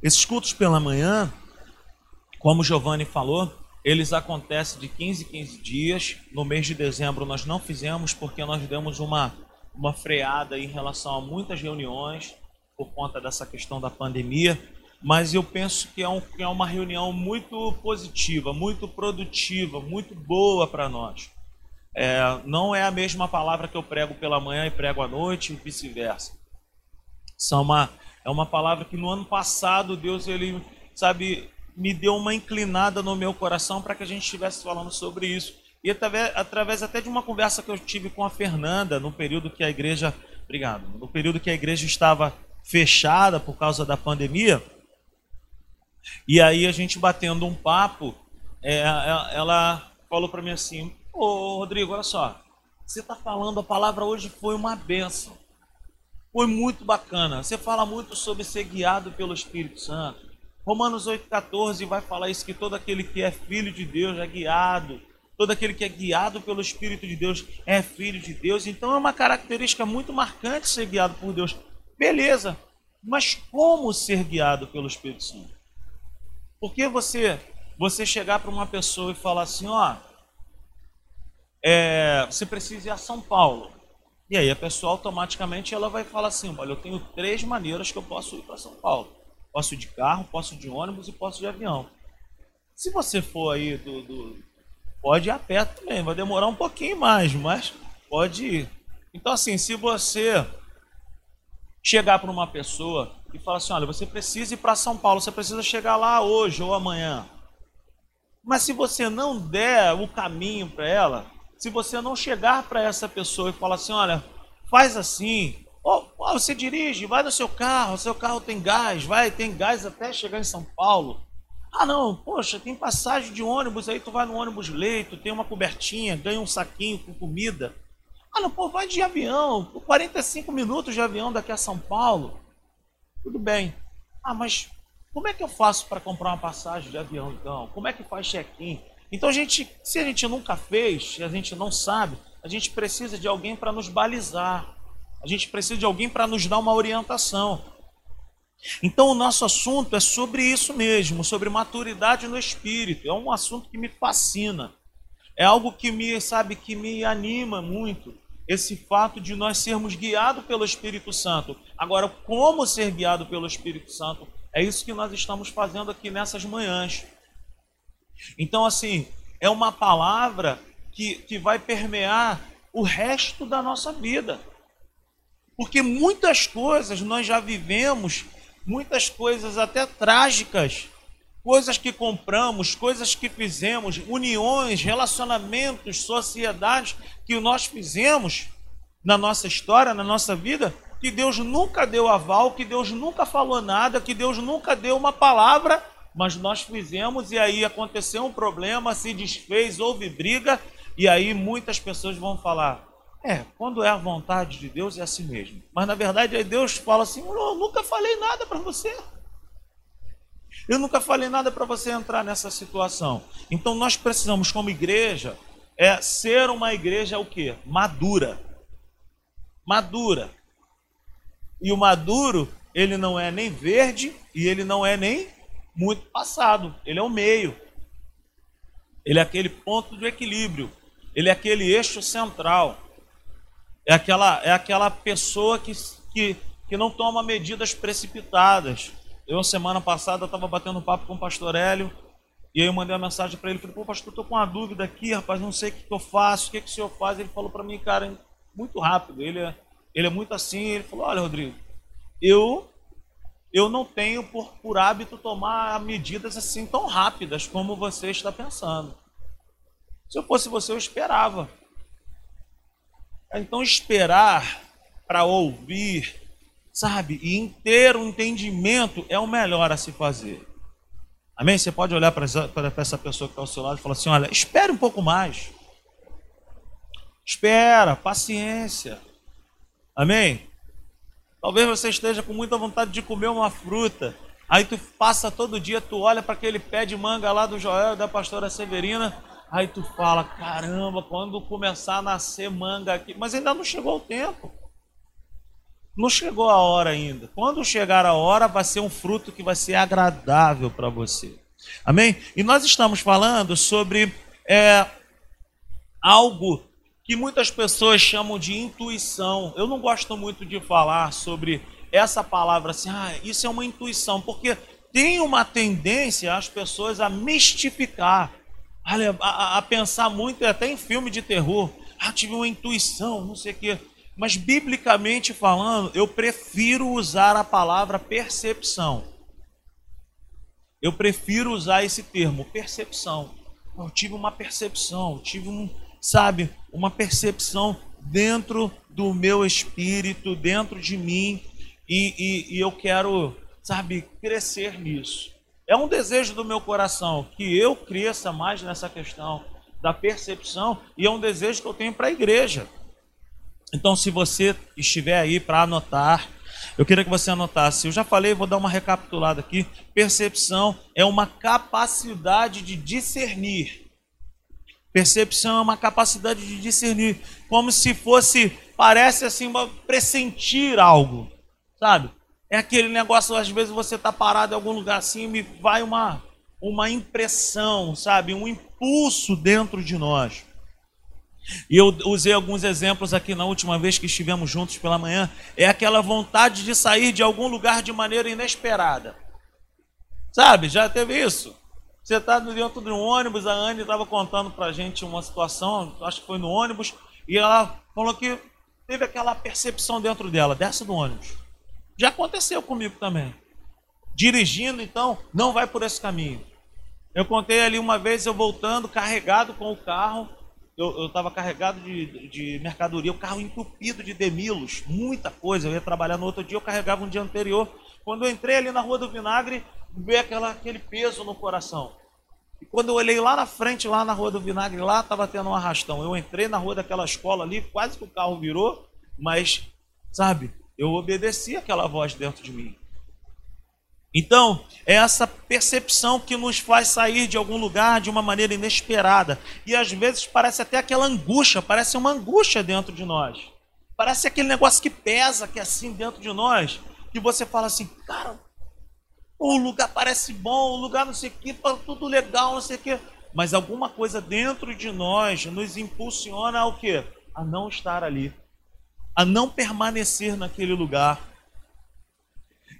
Esses cultos pela manhã, como Giovanni falou, eles acontecem de 15 em 15 dias. No mês de dezembro nós não fizemos porque nós demos uma, uma freada em relação a muitas reuniões por conta dessa questão da pandemia. Mas eu penso que é, um, que é uma reunião muito positiva, muito produtiva, muito boa para nós. É, não é a mesma palavra que eu prego pela manhã e prego à noite e vice-versa. São uma, é uma palavra que no ano passado Deus ele sabe me deu uma inclinada no meu coração para que a gente estivesse falando sobre isso. E através, através até de uma conversa que eu tive com a Fernanda no período que a igreja, obrigado, no período que a igreja estava fechada por causa da pandemia. E aí a gente batendo um papo, é, é ela falou para mim assim: Ô Rodrigo, olha só, você está falando, a palavra hoje foi uma benção. Foi muito bacana. Você fala muito sobre ser guiado pelo Espírito Santo. Romanos 8,14 vai falar isso: que todo aquele que é filho de Deus é guiado. Todo aquele que é guiado pelo Espírito de Deus é filho de Deus. Então é uma característica muito marcante ser guiado por Deus. Beleza, mas como ser guiado pelo Espírito Santo? Porque você, você chegar para uma pessoa e falar assim: ó, é, você precisa ir a São Paulo. E aí a pessoa automaticamente ela vai falar assim: olha, eu tenho três maneiras que eu posso ir para São Paulo. Posso de carro, posso de ônibus e posso de avião. Se você for aí do, do, Pode ir a pé também, vai demorar um pouquinho mais, mas pode ir. Então, assim, se você chegar para uma pessoa e falar assim: olha, você precisa ir para São Paulo, você precisa chegar lá hoje ou amanhã. Mas se você não der o caminho para ela, se você não chegar para essa pessoa e falar assim: olha, faz assim, Oh, oh, você dirige, vai no seu carro, seu carro tem gás, vai, tem gás até chegar em São Paulo. Ah, não, poxa, tem passagem de ônibus, aí tu vai no ônibus leito, tem uma cobertinha, ganha um saquinho com comida. Ah, não, pô, vai de avião, 45 minutos de avião daqui a São Paulo. Tudo bem. Ah, mas como é que eu faço para comprar uma passagem de avião, então? Como é que faz check-in? Então, a gente, se a gente nunca fez, a gente não sabe, a gente precisa de alguém para nos balizar. A gente precisa de alguém para nos dar uma orientação. Então, o nosso assunto é sobre isso mesmo, sobre maturidade no espírito. É um assunto que me fascina. É algo que me, sabe, que me anima muito. Esse fato de nós sermos guiados pelo Espírito Santo. Agora, como ser guiado pelo Espírito Santo? É isso que nós estamos fazendo aqui nessas manhãs. Então, assim, é uma palavra que, que vai permear o resto da nossa vida. Porque muitas coisas nós já vivemos, muitas coisas até trágicas, coisas que compramos, coisas que fizemos, uniões, relacionamentos, sociedades que nós fizemos na nossa história, na nossa vida, que Deus nunca deu aval, que Deus nunca falou nada, que Deus nunca deu uma palavra, mas nós fizemos e aí aconteceu um problema, se desfez, houve briga, e aí muitas pessoas vão falar: é, quando é a vontade de Deus é assim mesmo. Mas na verdade Deus fala assim: eu nunca falei nada para você. Eu nunca falei nada para você entrar nessa situação. Então nós precisamos, como igreja, é ser uma igreja o quê? Madura. Madura. E o maduro, ele não é nem verde e ele não é nem muito passado. Ele é o meio. Ele é aquele ponto de equilíbrio. Ele é aquele eixo central. É aquela, é aquela pessoa que, que, que não toma medidas precipitadas. Eu, semana passada, estava batendo papo com o pastor Hélio, e aí eu mandei uma mensagem para ele, falei, pô, pastor, estou com uma dúvida aqui, rapaz, não sei o que, que eu faço, o que, que o senhor faz? Ele falou para mim, cara, muito rápido, ele é, ele é muito assim, ele falou, olha, Rodrigo, eu eu não tenho por, por hábito tomar medidas assim tão rápidas como você está pensando. Se eu fosse você, eu esperava. Então, esperar para ouvir, sabe, e ter um entendimento é o melhor a se fazer. Amém? Você pode olhar para essa pessoa que está ao seu lado e falar assim: olha, espere um pouco mais. Espera, paciência. Amém? Talvez você esteja com muita vontade de comer uma fruta. Aí tu passa todo dia, tu olha para aquele pé de manga lá do Joel da pastora Severina Aí tu fala, caramba, quando começar a nascer manga aqui, mas ainda não chegou o tempo. Não chegou a hora ainda. Quando chegar a hora, vai ser um fruto que vai ser agradável para você. Amém? E nós estamos falando sobre é, algo que muitas pessoas chamam de intuição. Eu não gosto muito de falar sobre essa palavra assim, ah, isso é uma intuição, porque tem uma tendência as pessoas a mistificar, a, a, a pensar muito, até em filme de terror. Ah, tive uma intuição, não sei o quê. Mas, biblicamente falando, eu prefiro usar a palavra percepção. Eu prefiro usar esse termo, percepção. Eu tive uma percepção, tive um, sabe, uma percepção dentro do meu espírito, dentro de mim, e, e, e eu quero, sabe, crescer nisso. É um desejo do meu coração que eu cresça mais nessa questão da percepção e é um desejo que eu tenho para a igreja. Então, se você estiver aí para anotar, eu queria que você anotasse. Eu já falei, vou dar uma recapitulada aqui. Percepção é uma capacidade de discernir. Percepção é uma capacidade de discernir, como se fosse, parece assim, pressentir algo, sabe? É aquele negócio, às vezes você está parado em algum lugar assim e vai uma, uma impressão, sabe? Um impulso dentro de nós. E eu usei alguns exemplos aqui na última vez que estivemos juntos pela manhã. É aquela vontade de sair de algum lugar de maneira inesperada. Sabe, já teve isso? Você está dentro de um ônibus, a Anne estava contando para a gente uma situação, acho que foi no ônibus, e ela falou que teve aquela percepção dentro dela, desce do ônibus. Já aconteceu comigo também. Dirigindo, então, não vai por esse caminho. Eu contei ali uma vez eu voltando, carregado com o carro, eu estava carregado de, de mercadoria, o carro entupido de demilos, muita coisa. Eu ia trabalhar no outro dia, eu carregava um dia anterior. Quando eu entrei ali na Rua do Vinagre, veio aquela, aquele peso no coração. E quando eu olhei lá na frente, lá na Rua do Vinagre, lá estava tendo um arrastão. Eu entrei na rua daquela escola ali, quase que o carro virou, mas, sabe, eu obedeci aquela voz dentro de mim. Então, é essa percepção que nos faz sair de algum lugar de uma maneira inesperada. E às vezes parece até aquela angústia, parece uma angústia dentro de nós. Parece aquele negócio que pesa, que é assim dentro de nós, que você fala assim, cara, o lugar parece bom, o lugar não sei o que, tudo legal, não sei o que. Mas alguma coisa dentro de nós nos impulsiona ao quê? A não estar ali. A não permanecer naquele lugar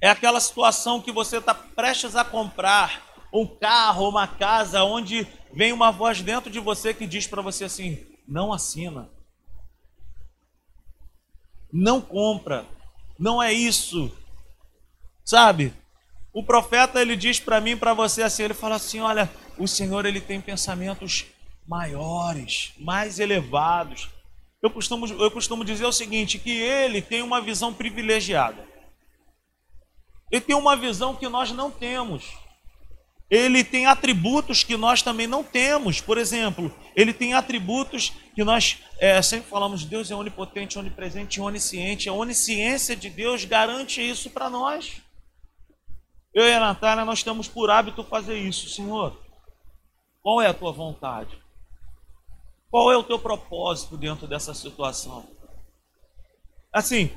é aquela situação que você está prestes a comprar um carro, uma casa, onde vem uma voz dentro de você que diz para você assim: não assina, não compra, não é isso, sabe? O profeta ele diz para mim, para você assim, ele fala assim: olha, o Senhor ele tem pensamentos maiores, mais elevados. Eu costumo, eu costumo dizer o seguinte: que ele tem uma visão privilegiada. Ele tem uma visão que nós não temos. Ele tem atributos que nós também não temos. Por exemplo, ele tem atributos que nós é, sempre falamos: Deus é onipotente, onipresente, onisciente. A onisciência de Deus garante isso para nós. Eu e a Natália, nós temos por hábito fazer isso, Senhor. Qual é a tua vontade? Qual é o teu propósito dentro dessa situação? Assim,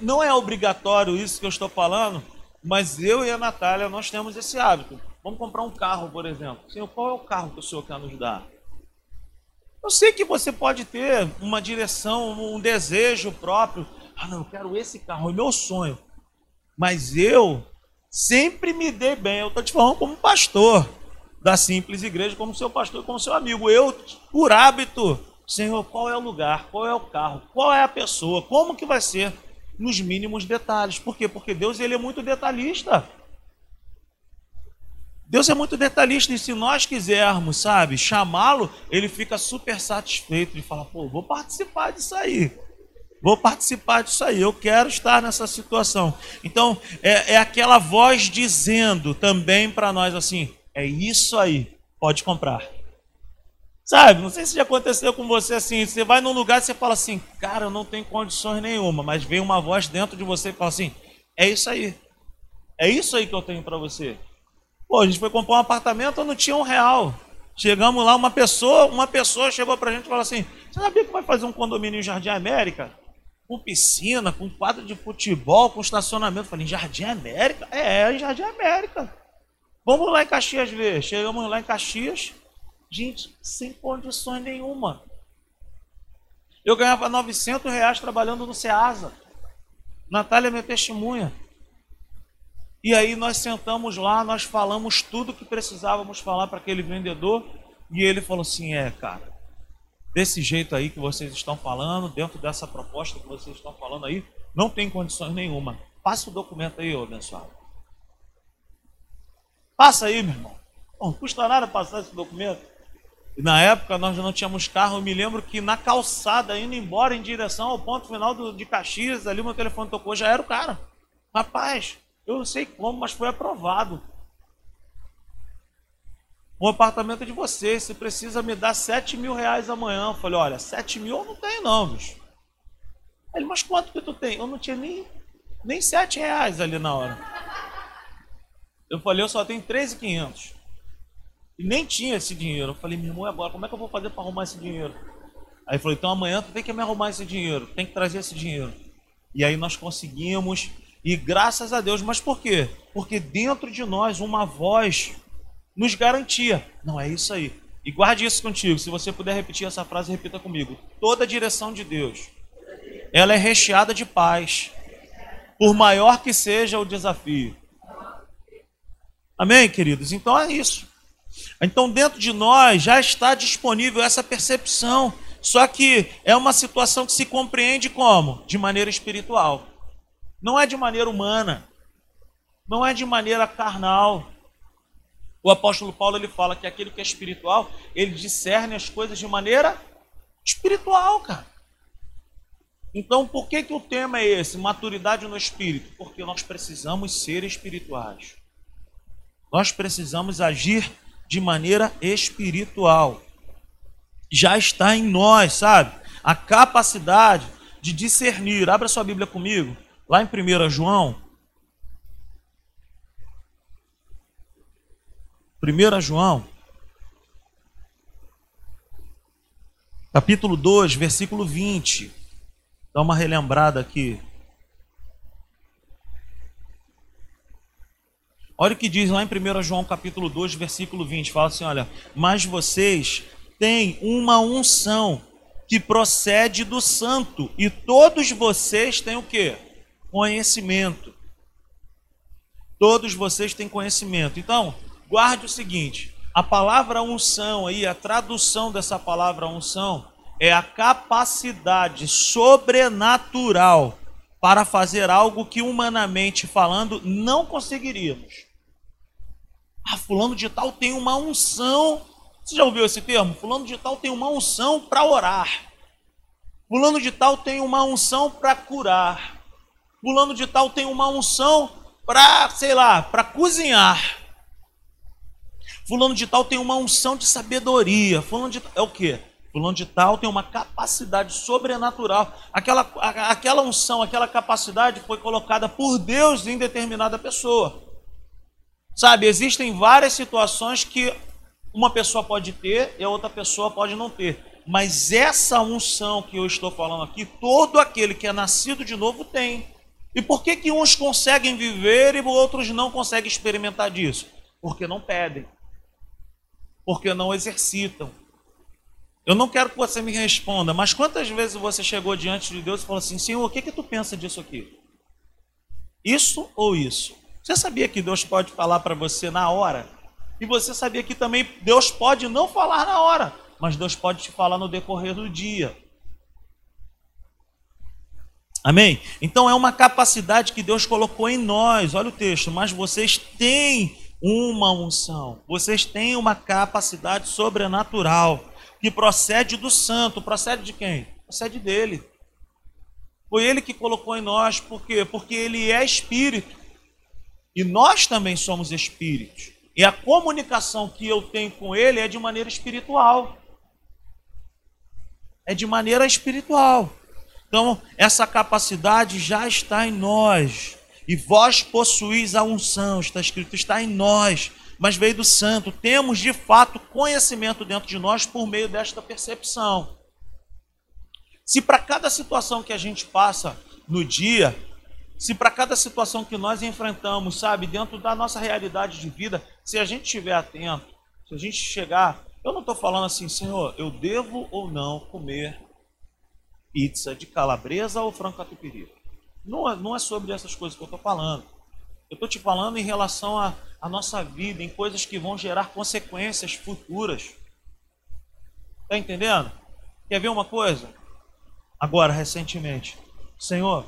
não é obrigatório isso que eu estou falando, mas eu e a Natália, nós temos esse hábito. Vamos comprar um carro, por exemplo. Senhor, qual é o carro que o Senhor quer nos dar? Eu sei que você pode ter uma direção, um desejo próprio. Ah, não, eu quero esse carro, é meu sonho. Mas eu sempre me dei bem. Eu estou te falando como pastor da simples igreja, como seu pastor, como seu amigo. Eu, por hábito, Senhor, qual é o lugar, qual é o carro, qual é a pessoa, como que vai ser? nos mínimos detalhes. Por quê? Porque Deus ele é muito detalhista. Deus é muito detalhista e se nós quisermos, sabe, chamá-lo, ele fica super satisfeito de falar, pô, vou participar disso aí. Vou participar disso aí, eu quero estar nessa situação. Então, é, é aquela voz dizendo também para nós assim: é isso aí, pode comprar. Sabe, não sei se já aconteceu com você assim, você vai num lugar e você fala assim, cara, eu não tenho condições nenhuma, mas vem uma voz dentro de você e fala assim, é isso aí. É isso aí que eu tenho para você. Pô, a gente foi comprar um apartamento, eu não tinha um real. Chegamos lá, uma pessoa, uma pessoa chegou pra gente e falou assim, você sabia que vai fazer um condomínio em Jardim América? Com piscina, com quadro de futebol, com estacionamento. Falei, Jardim América? É, em Jardim América. Vamos lá em Caxias ver. Chegamos lá em Caxias, gente, sem condições nenhuma. Eu ganhava 900 reais trabalhando no Ceasa. Natália é minha testemunha. E aí nós sentamos lá, nós falamos tudo que precisávamos falar para aquele vendedor. E ele falou assim: é, cara, desse jeito aí que vocês estão falando, dentro dessa proposta que vocês estão falando aí, não tem condições nenhuma. Passa o documento aí, ô abençoado. Passa aí, meu irmão. Não custa nada passar esse documento. E na época nós não tínhamos carro, eu me lembro que na calçada, indo embora em direção ao ponto final do, de Caxias, ali meu telefone tocou, já era o cara. Rapaz, eu não sei como, mas foi aprovado. O apartamento é de vocês, você precisa me dar 7 mil reais amanhã. Eu falei, olha, 7 mil eu não tenho não, bicho. Ele, mas quanto que tu tem? Eu não tinha nem, nem 7 reais ali na hora. Eu falei, eu só tenho 13,500. E nem tinha esse dinheiro. Eu falei, meu irmão, agora como é que eu vou fazer para arrumar esse dinheiro? Aí ele falou, então amanhã tu tem que me arrumar esse dinheiro, tem que trazer esse dinheiro. E aí nós conseguimos, e graças a Deus, mas por quê? Porque dentro de nós uma voz nos garantia. Não é isso aí. E guarde isso contigo. Se você puder repetir essa frase, repita comigo. Toda direção de Deus, ela é recheada de paz, por maior que seja o desafio. Amém, queridos? Então é isso. Então, dentro de nós já está disponível essa percepção. Só que é uma situação que se compreende como? De maneira espiritual. Não é de maneira humana. Não é de maneira carnal. O apóstolo Paulo ele fala que aquele que é espiritual, ele discerne as coisas de maneira espiritual, cara. Então, por que, que o tema é esse? Maturidade no espírito? Porque nós precisamos ser espirituais. Nós precisamos agir de maneira espiritual. Já está em nós, sabe? A capacidade de discernir. Abra sua Bíblia comigo, lá em 1 João. 1 João, capítulo 2, versículo 20. Dá uma relembrada aqui. Olha o que diz lá em 1 João capítulo 2, versículo 20. Fala assim: olha, mas vocês têm uma unção que procede do santo, e todos vocês têm o que? Conhecimento. Todos vocês têm conhecimento. Então, guarde o seguinte: a palavra unção aí, a tradução dessa palavra unção é a capacidade sobrenatural para fazer algo que humanamente falando não conseguiríamos. Ah, fulano de tal tem uma unção. Você já ouviu esse termo? Fulano de tal tem uma unção para orar. Fulano de tal tem uma unção para curar. Fulano de tal tem uma unção para, sei lá, para cozinhar. Fulano de tal tem uma unção de sabedoria. Fulano de é o quê? Fulano de tal tem uma capacidade sobrenatural. Aquela, aquela unção, aquela capacidade foi colocada por Deus em determinada pessoa. Sabe, existem várias situações que uma pessoa pode ter e a outra pessoa pode não ter. Mas essa unção que eu estou falando aqui, todo aquele que é nascido de novo tem. E por que, que uns conseguem viver e outros não conseguem experimentar disso? Porque não pedem. Porque não exercitam. Eu não quero que você me responda, mas quantas vezes você chegou diante de Deus e falou assim: Senhor, o que, que tu pensa disso aqui? Isso ou isso? Você sabia que Deus pode falar para você na hora? E você sabia que também Deus pode não falar na hora, mas Deus pode te falar no decorrer do dia. Amém? Então é uma capacidade que Deus colocou em nós. Olha o texto, mas vocês têm uma unção. Vocês têm uma capacidade sobrenatural que procede do santo. Procede de quem? Procede dele. Foi ele que colocou em nós, por quê? Porque ele é espírito. E nós também somos espíritos. E a comunicação que eu tenho com ele é de maneira espiritual. É de maneira espiritual. Então, essa capacidade já está em nós. E vós possuís a unção, está escrito, está em nós, mas veio do santo. Temos de fato conhecimento dentro de nós por meio desta percepção. Se para cada situação que a gente passa no dia, se para cada situação que nós enfrentamos, sabe, dentro da nossa realidade de vida, se a gente estiver atento, se a gente chegar, eu não estou falando assim, Senhor, eu devo ou não comer pizza de calabresa ou frango catupiry. Não é, não é sobre essas coisas que eu estou falando. Eu estou te falando em relação à nossa vida, em coisas que vão gerar consequências futuras. Está entendendo? Quer ver uma coisa? Agora, recentemente, Senhor,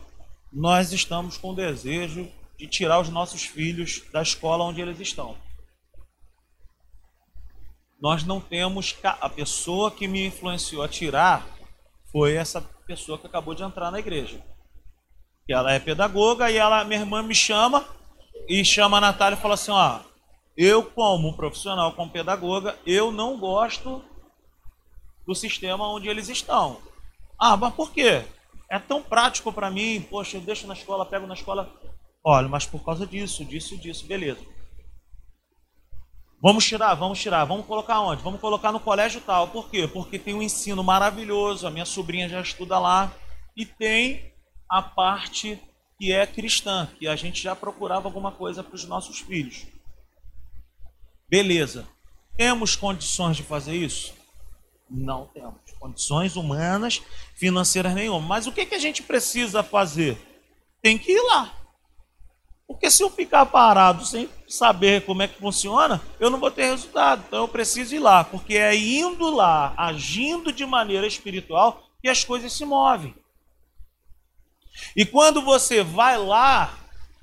nós estamos com desejo de tirar os nossos filhos da escola onde eles estão. Nós não temos. A pessoa que me influenciou a tirar foi essa pessoa que acabou de entrar na igreja. Que ela é pedagoga e ela, minha irmã me chama e chama a Natália e fala assim: ó, eu como profissional, como pedagoga, eu não gosto do sistema onde eles estão. Ah, mas por quê? É tão prático para mim, poxa, eu deixo na escola, pego na escola. Olha, mas por causa disso, disso, disso, beleza. Vamos tirar, vamos tirar. Vamos colocar onde? Vamos colocar no colégio tal. Por quê? Porque tem um ensino maravilhoso. A minha sobrinha já estuda lá. E tem a parte que é cristã, que a gente já procurava alguma coisa para os nossos filhos. Beleza. Temos condições de fazer isso? Não temos. Condições humanas, financeiras nenhuma. Mas o que, que a gente precisa fazer? Tem que ir lá. Porque se eu ficar parado sem saber como é que funciona, eu não vou ter resultado. Então eu preciso ir lá, porque é indo lá, agindo de maneira espiritual, que as coisas se movem. E quando você vai lá,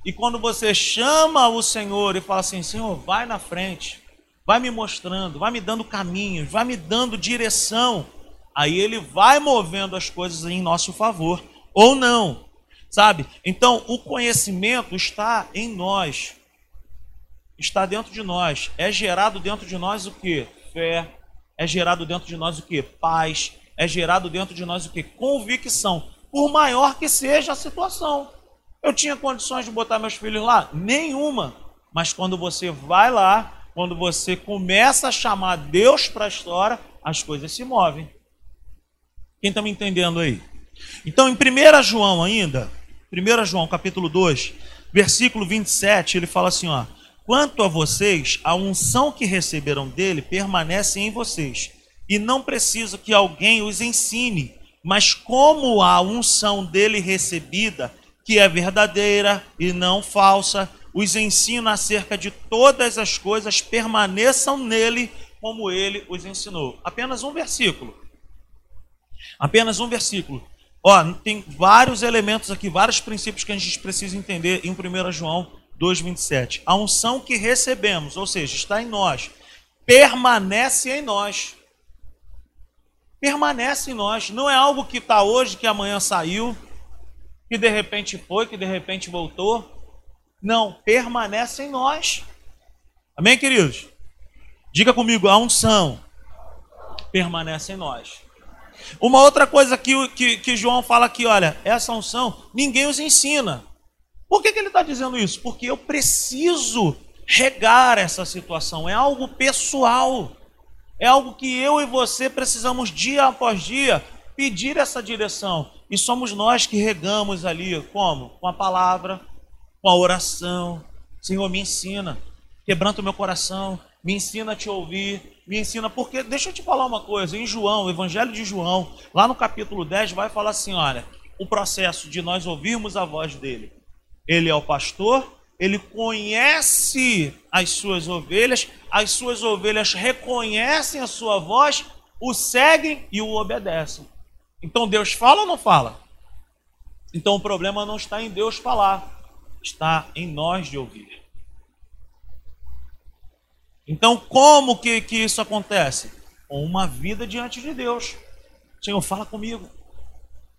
e quando você chama o Senhor e fala assim: Senhor, vai na frente, vai me mostrando, vai me dando caminhos, vai me dando direção, aí Ele vai movendo as coisas em nosso favor, ou não. Sabe? Então, o conhecimento está em nós. Está dentro de nós. É gerado dentro de nós o que? Fé. É gerado dentro de nós o que? Paz. É gerado dentro de nós o que? Convicção. Por maior que seja a situação. Eu tinha condições de botar meus filhos lá? Nenhuma. Mas quando você vai lá, quando você começa a chamar Deus para a história, as coisas se movem. Quem está me entendendo aí? Então, em 1 João ainda, 1 João capítulo 2, versículo 27, ele fala assim, ó: "Quanto a vocês, a unção que receberam dele permanece em vocês, e não precisa que alguém os ensine, mas como a unção dele recebida, que é verdadeira e não falsa, os ensina acerca de todas as coisas, permaneçam nele como ele os ensinou." Apenas um versículo. Apenas um versículo. Ó, tem vários elementos aqui, vários princípios que a gente precisa entender em 1 João 2,27. A unção que recebemos, ou seja, está em nós, permanece em nós. Permanece em nós. Não é algo que está hoje, que amanhã saiu, que de repente foi, que de repente voltou. Não, permanece em nós. Amém, queridos? Diga comigo, a unção permanece em nós. Uma outra coisa que, que, que João fala aqui, olha, essa unção, ninguém os ensina. Por que, que ele está dizendo isso? Porque eu preciso regar essa situação, é algo pessoal, é algo que eu e você precisamos dia após dia pedir essa direção. E somos nós que regamos ali, como? Com a palavra, com a oração. Senhor, me ensina, quebranta o meu coração, me ensina a te ouvir, me ensina, porque deixa eu te falar uma coisa, em João, o Evangelho de João, lá no capítulo 10, vai falar assim: olha, o processo de nós ouvirmos a voz dele. Ele é o pastor, ele conhece as suas ovelhas, as suas ovelhas reconhecem a sua voz, o seguem e o obedecem. Então Deus fala ou não fala? Então o problema não está em Deus falar, está em nós de ouvir. Então, como que, que isso acontece? Com uma vida diante de Deus. Senhor, fala comigo.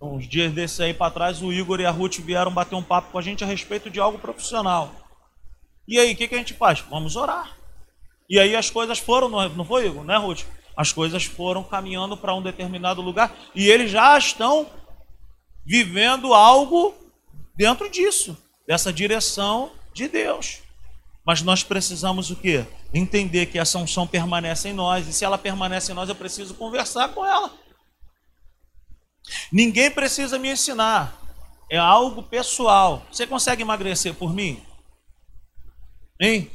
Uns dias desses aí para trás, o Igor e a Ruth vieram bater um papo com a gente a respeito de algo profissional. E aí, o que, que a gente faz? Vamos orar. E aí as coisas foram, não foi, Igor? Né, Ruth? As coisas foram caminhando para um determinado lugar e eles já estão vivendo algo dentro disso, dessa direção de Deus. Mas nós precisamos o quê? Entender que essa unção permanece em nós. E se ela permanece em nós, eu preciso conversar com ela. Ninguém precisa me ensinar. É algo pessoal. Você consegue emagrecer por mim? Hein?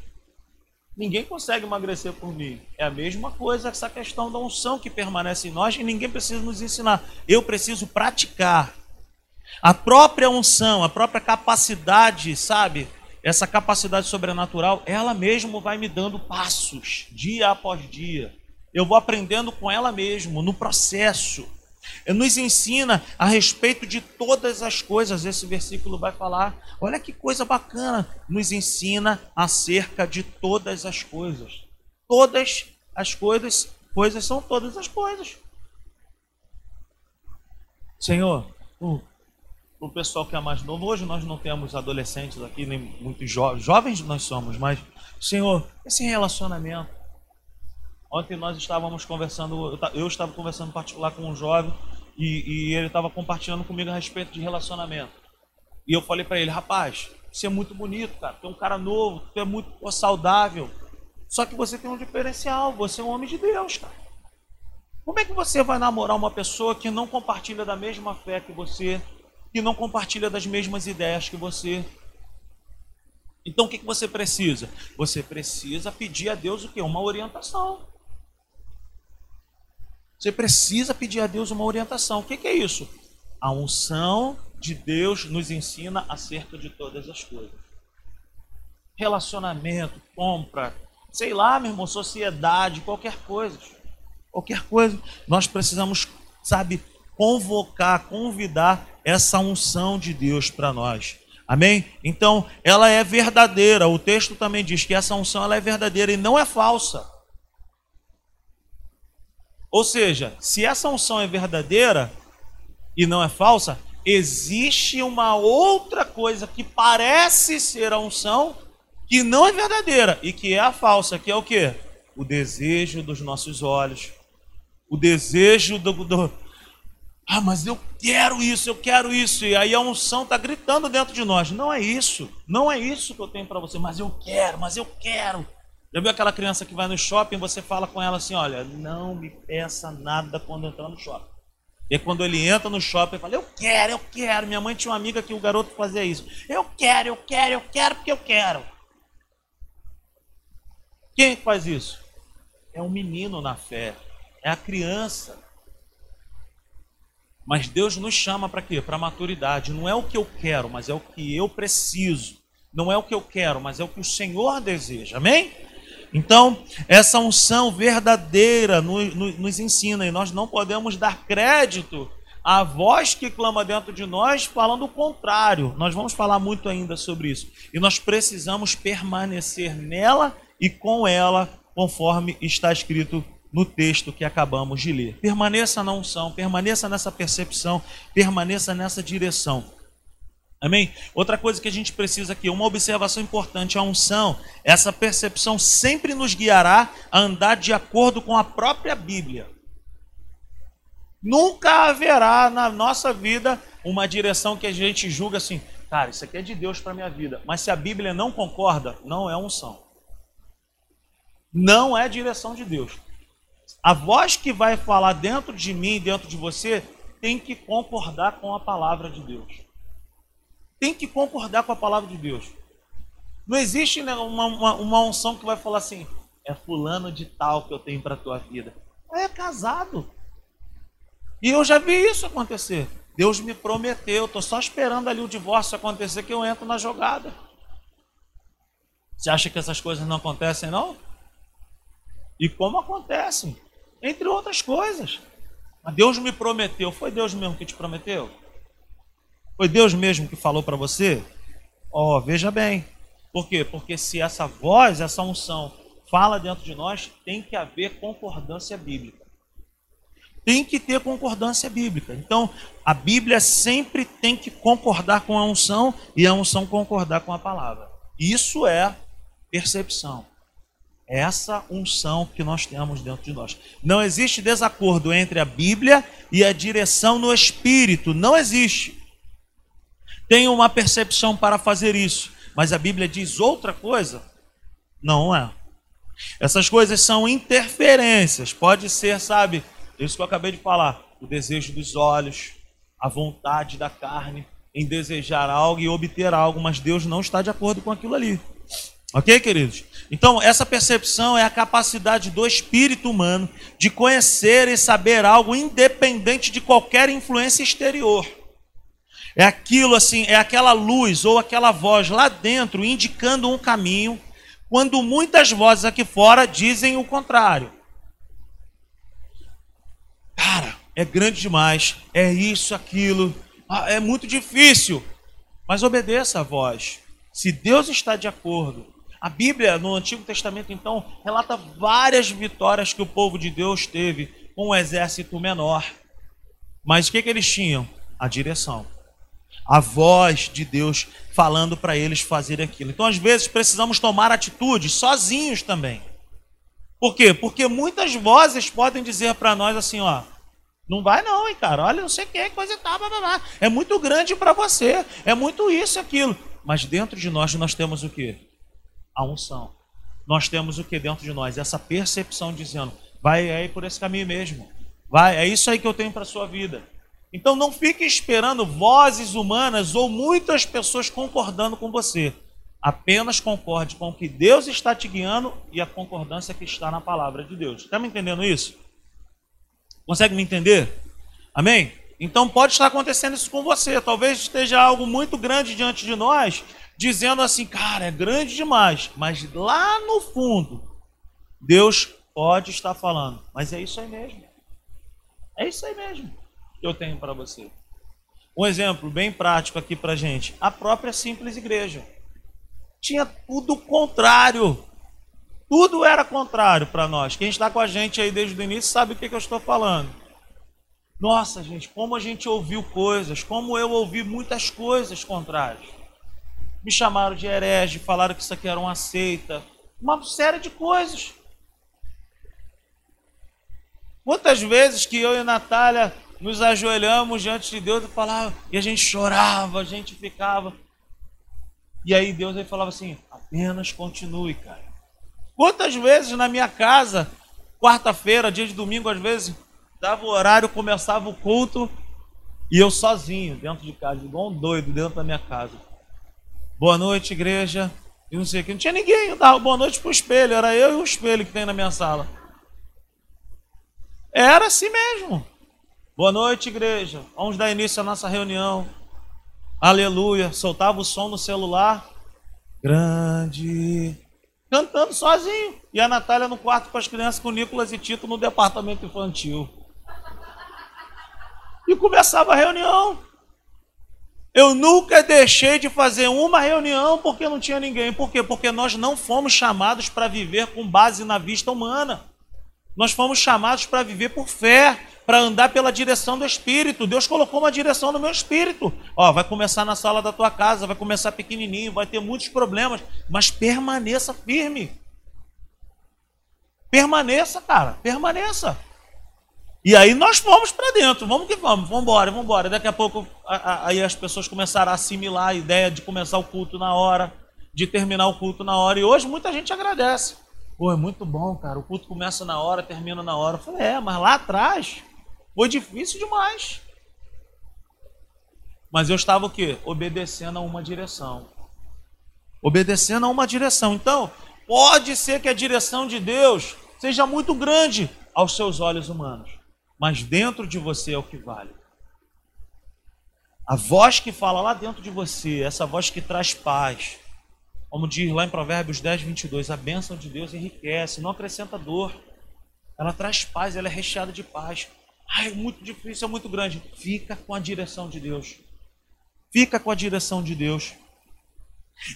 Ninguém consegue emagrecer por mim. É a mesma coisa essa questão da unção que permanece em nós e ninguém precisa nos ensinar. Eu preciso praticar. A própria unção, a própria capacidade, sabe? Essa capacidade sobrenatural, ela mesmo vai me dando passos, dia após dia. Eu vou aprendendo com ela mesmo, no processo. Nos ensina a respeito de todas as coisas, esse versículo vai falar. Olha que coisa bacana, nos ensina acerca de todas as coisas. Todas as coisas, coisas são todas as coisas. Senhor, o, o pessoal que é mais novo, hoje nós não temos adolescentes aqui, nem muitos jovens, jovens nós somos, mas, Senhor, esse relacionamento Ontem nós estávamos conversando, eu estava conversando particular com um jovem e, e ele estava compartilhando comigo a respeito de relacionamento. E eu falei para ele, rapaz, você é muito bonito, cara. Tu é um cara novo, tu é muito pô, saudável. Só que você tem um diferencial, você é um homem de Deus, cara. Como é que você vai namorar uma pessoa que não compartilha da mesma fé que você, que não compartilha das mesmas ideias que você? Então o que, que você precisa? Você precisa pedir a Deus o quê? Uma orientação. Você precisa pedir a Deus uma orientação. O que, é isso? A unção de Deus nos ensina acerca de todas as coisas. Relacionamento, compra, sei lá, meu irmão, sociedade, qualquer coisa. Qualquer coisa. Nós precisamos, sabe, convocar, convidar essa unção de Deus para nós. Amém? Então, ela é verdadeira. O texto também diz que essa unção ela é verdadeira e não é falsa. Ou seja, se essa unção é verdadeira e não é falsa, existe uma outra coisa que parece ser a unção que não é verdadeira e que é a falsa, que é o que? O desejo dos nossos olhos, o desejo do, do, ah, mas eu quero isso, eu quero isso, e aí a unção está gritando dentro de nós. Não é isso, não é isso que eu tenho para você, mas eu quero, mas eu quero. Já viu aquela criança que vai no shopping, você fala com ela assim, olha, não me peça nada quando entrar no shopping. E quando ele entra no shopping, ele fala, eu quero, eu quero. Minha mãe tinha uma amiga que o garoto fazia isso. Eu quero, eu quero, eu quero porque eu quero. Quem faz isso? É um menino na fé, é a criança. Mas Deus nos chama para quê? Para maturidade. Não é o que eu quero, mas é o que eu preciso. Não é o que eu quero, mas é o que o Senhor deseja. Amém? Então, essa unção verdadeira nos, ensina, e nós não podemos dar crédito à voz que clama dentro de nós, falando o contrário. Nós vamos falar muito ainda sobre isso. E nós precisamos permanecer nela e com ela, conforme está escrito no texto que acabamos de ler. Permaneça na unção, permaneça nessa percepção, permaneça nessa direção. Amém? Outra coisa que a gente precisa aqui, uma observação importante, a unção, essa percepção sempre nos guiará a andar de acordo com a própria Bíblia. Nunca haverá na nossa vida uma direção que a gente julga assim, cara, isso aqui é de Deus para minha vida. Mas se a Bíblia não concorda, não é unção. Não é direção de Deus. A voz que vai falar dentro de mim, dentro de você, tem que concordar com a palavra de Deus tem que concordar com a palavra de Deus. Não existe né, uma, uma, uma, unção que vai falar assim: é fulano de tal que eu tenho para tua vida. É casado. E eu já vi isso acontecer. Deus me prometeu, estou só esperando ali o divórcio acontecer que eu entro na jogada. Você acha que essas coisas não acontecem, não? E como acontecem? Entre outras coisas. Mas Deus me prometeu. Foi Deus mesmo que te prometeu? Foi Deus mesmo que falou para você? Ó, oh, veja bem. Por quê? Porque se essa voz, essa unção fala dentro de nós, tem que haver concordância bíblica. Tem que ter concordância bíblica. Então, a Bíblia sempre tem que concordar com a unção e a unção concordar com a palavra. Isso é percepção. Essa unção que nós temos dentro de nós. Não existe desacordo entre a Bíblia e a direção no espírito. Não existe tenho uma percepção para fazer isso, mas a Bíblia diz outra coisa? Não é. Essas coisas são interferências. Pode ser, sabe, isso que eu acabei de falar, o desejo dos olhos, a vontade da carne em desejar algo e obter algo, mas Deus não está de acordo com aquilo ali. Ok, queridos? Então, essa percepção é a capacidade do espírito humano de conhecer e saber algo independente de qualquer influência exterior. É aquilo assim, é aquela luz ou aquela voz lá dentro indicando um caminho, quando muitas vozes aqui fora dizem o contrário. Cara, é grande demais, é isso, aquilo, ah, é muito difícil. Mas obedeça a voz. Se Deus está de acordo, a Bíblia no Antigo Testamento então relata várias vitórias que o povo de Deus teve com um exército menor. Mas o que, que eles tinham? A direção a voz de Deus falando para eles fazer aquilo. Então, às vezes, precisamos tomar atitudes sozinhos também. Por quê? Porque muitas vozes podem dizer para nós assim, ó, não vai não, hein, cara, olha, não sei o que, coisa e tal, blá, blá, é muito grande para você, é muito isso e aquilo. Mas dentro de nós, nós temos o que? A unção. Nós temos o que dentro de nós? Essa percepção dizendo, vai aí por esse caminho mesmo. Vai, é isso aí que eu tenho para sua vida. Então não fique esperando vozes humanas ou muitas pessoas concordando com você. Apenas concorde com o que Deus está te guiando e a concordância que está na palavra de Deus. Está me entendendo isso? Consegue me entender? Amém? Então pode estar acontecendo isso com você. Talvez esteja algo muito grande diante de nós, dizendo assim, cara, é grande demais. Mas lá no fundo, Deus pode estar falando. Mas é isso aí mesmo. É isso aí mesmo eu tenho para você. Um exemplo bem prático aqui para gente: a própria simples igreja. Tinha tudo contrário. Tudo era contrário para nós. Quem está com a gente aí desde o início sabe o que, que eu estou falando. Nossa, gente, como a gente ouviu coisas, como eu ouvi muitas coisas contrárias. Me chamaram de herege, falaram que isso aqui era uma seita, uma série de coisas. Muitas vezes que eu e Natália nos ajoelhamos diante de Deus e falava, e a gente chorava, a gente ficava. E aí Deus aí falava assim: apenas continue, cara. Quantas vezes na minha casa, quarta-feira, dia de domingo, às vezes, dava o horário, começava o culto, e eu sozinho, dentro de casa, igual um doido, dentro da minha casa. Boa noite, igreja. E não sei o que. Não tinha ninguém, eu dava boa noite pro espelho, era eu e o espelho que tem na minha sala. Era assim mesmo. Boa noite, igreja. Vamos dar início à nossa reunião. Aleluia. Soltava o som no celular. Grande. Cantando sozinho. E a Natália no quarto com as crianças, com Nicolas e Tito no departamento infantil. E começava a reunião. Eu nunca deixei de fazer uma reunião porque não tinha ninguém. Por quê? Porque nós não fomos chamados para viver com base na vista humana. Nós fomos chamados para viver por fé para andar pela direção do Espírito. Deus colocou uma direção no meu espírito. Ó, vai começar na sala da tua casa, vai começar pequenininho, vai ter muitos problemas, mas permaneça firme. Permaneça, cara, permaneça. E aí nós fomos para dentro, vamos que vamos, vamos embora, vamos embora. Daqui a pouco a, a, aí as pessoas começaram a assimilar a ideia de começar o culto na hora, de terminar o culto na hora. E hoje muita gente agradece. Pô, é muito bom, cara. O culto começa na hora, termina na hora. Eu falei, é, mas lá atrás foi difícil demais. Mas eu estava o quê? Obedecendo a uma direção. Obedecendo a uma direção. Então, pode ser que a direção de Deus seja muito grande aos seus olhos humanos, mas dentro de você é o que vale. A voz que fala lá dentro de você, essa voz que traz paz, como diz lá em Provérbios 10, 22, a bênção de Deus enriquece, não acrescenta dor. Ela traz paz, ela é recheada de paz. Ai, é muito difícil, é muito grande. Fica com a direção de Deus. Fica com a direção de Deus.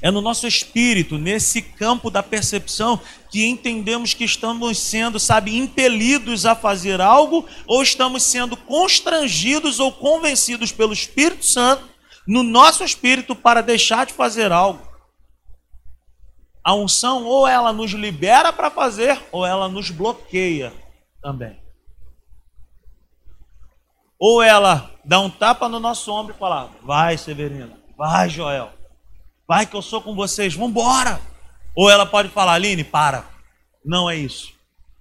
É no nosso espírito, nesse campo da percepção, que entendemos que estamos sendo, sabe, impelidos a fazer algo, ou estamos sendo constrangidos ou convencidos pelo Espírito Santo no nosso espírito para deixar de fazer algo. A unção ou ela nos libera para fazer, ou ela nos bloqueia também. Ou ela dá um tapa no nosso ombro e fala: Vai, Severino, vai, Joel, vai que eu sou com vocês, vamos embora. Ou ela pode falar: Aline, para, não é isso.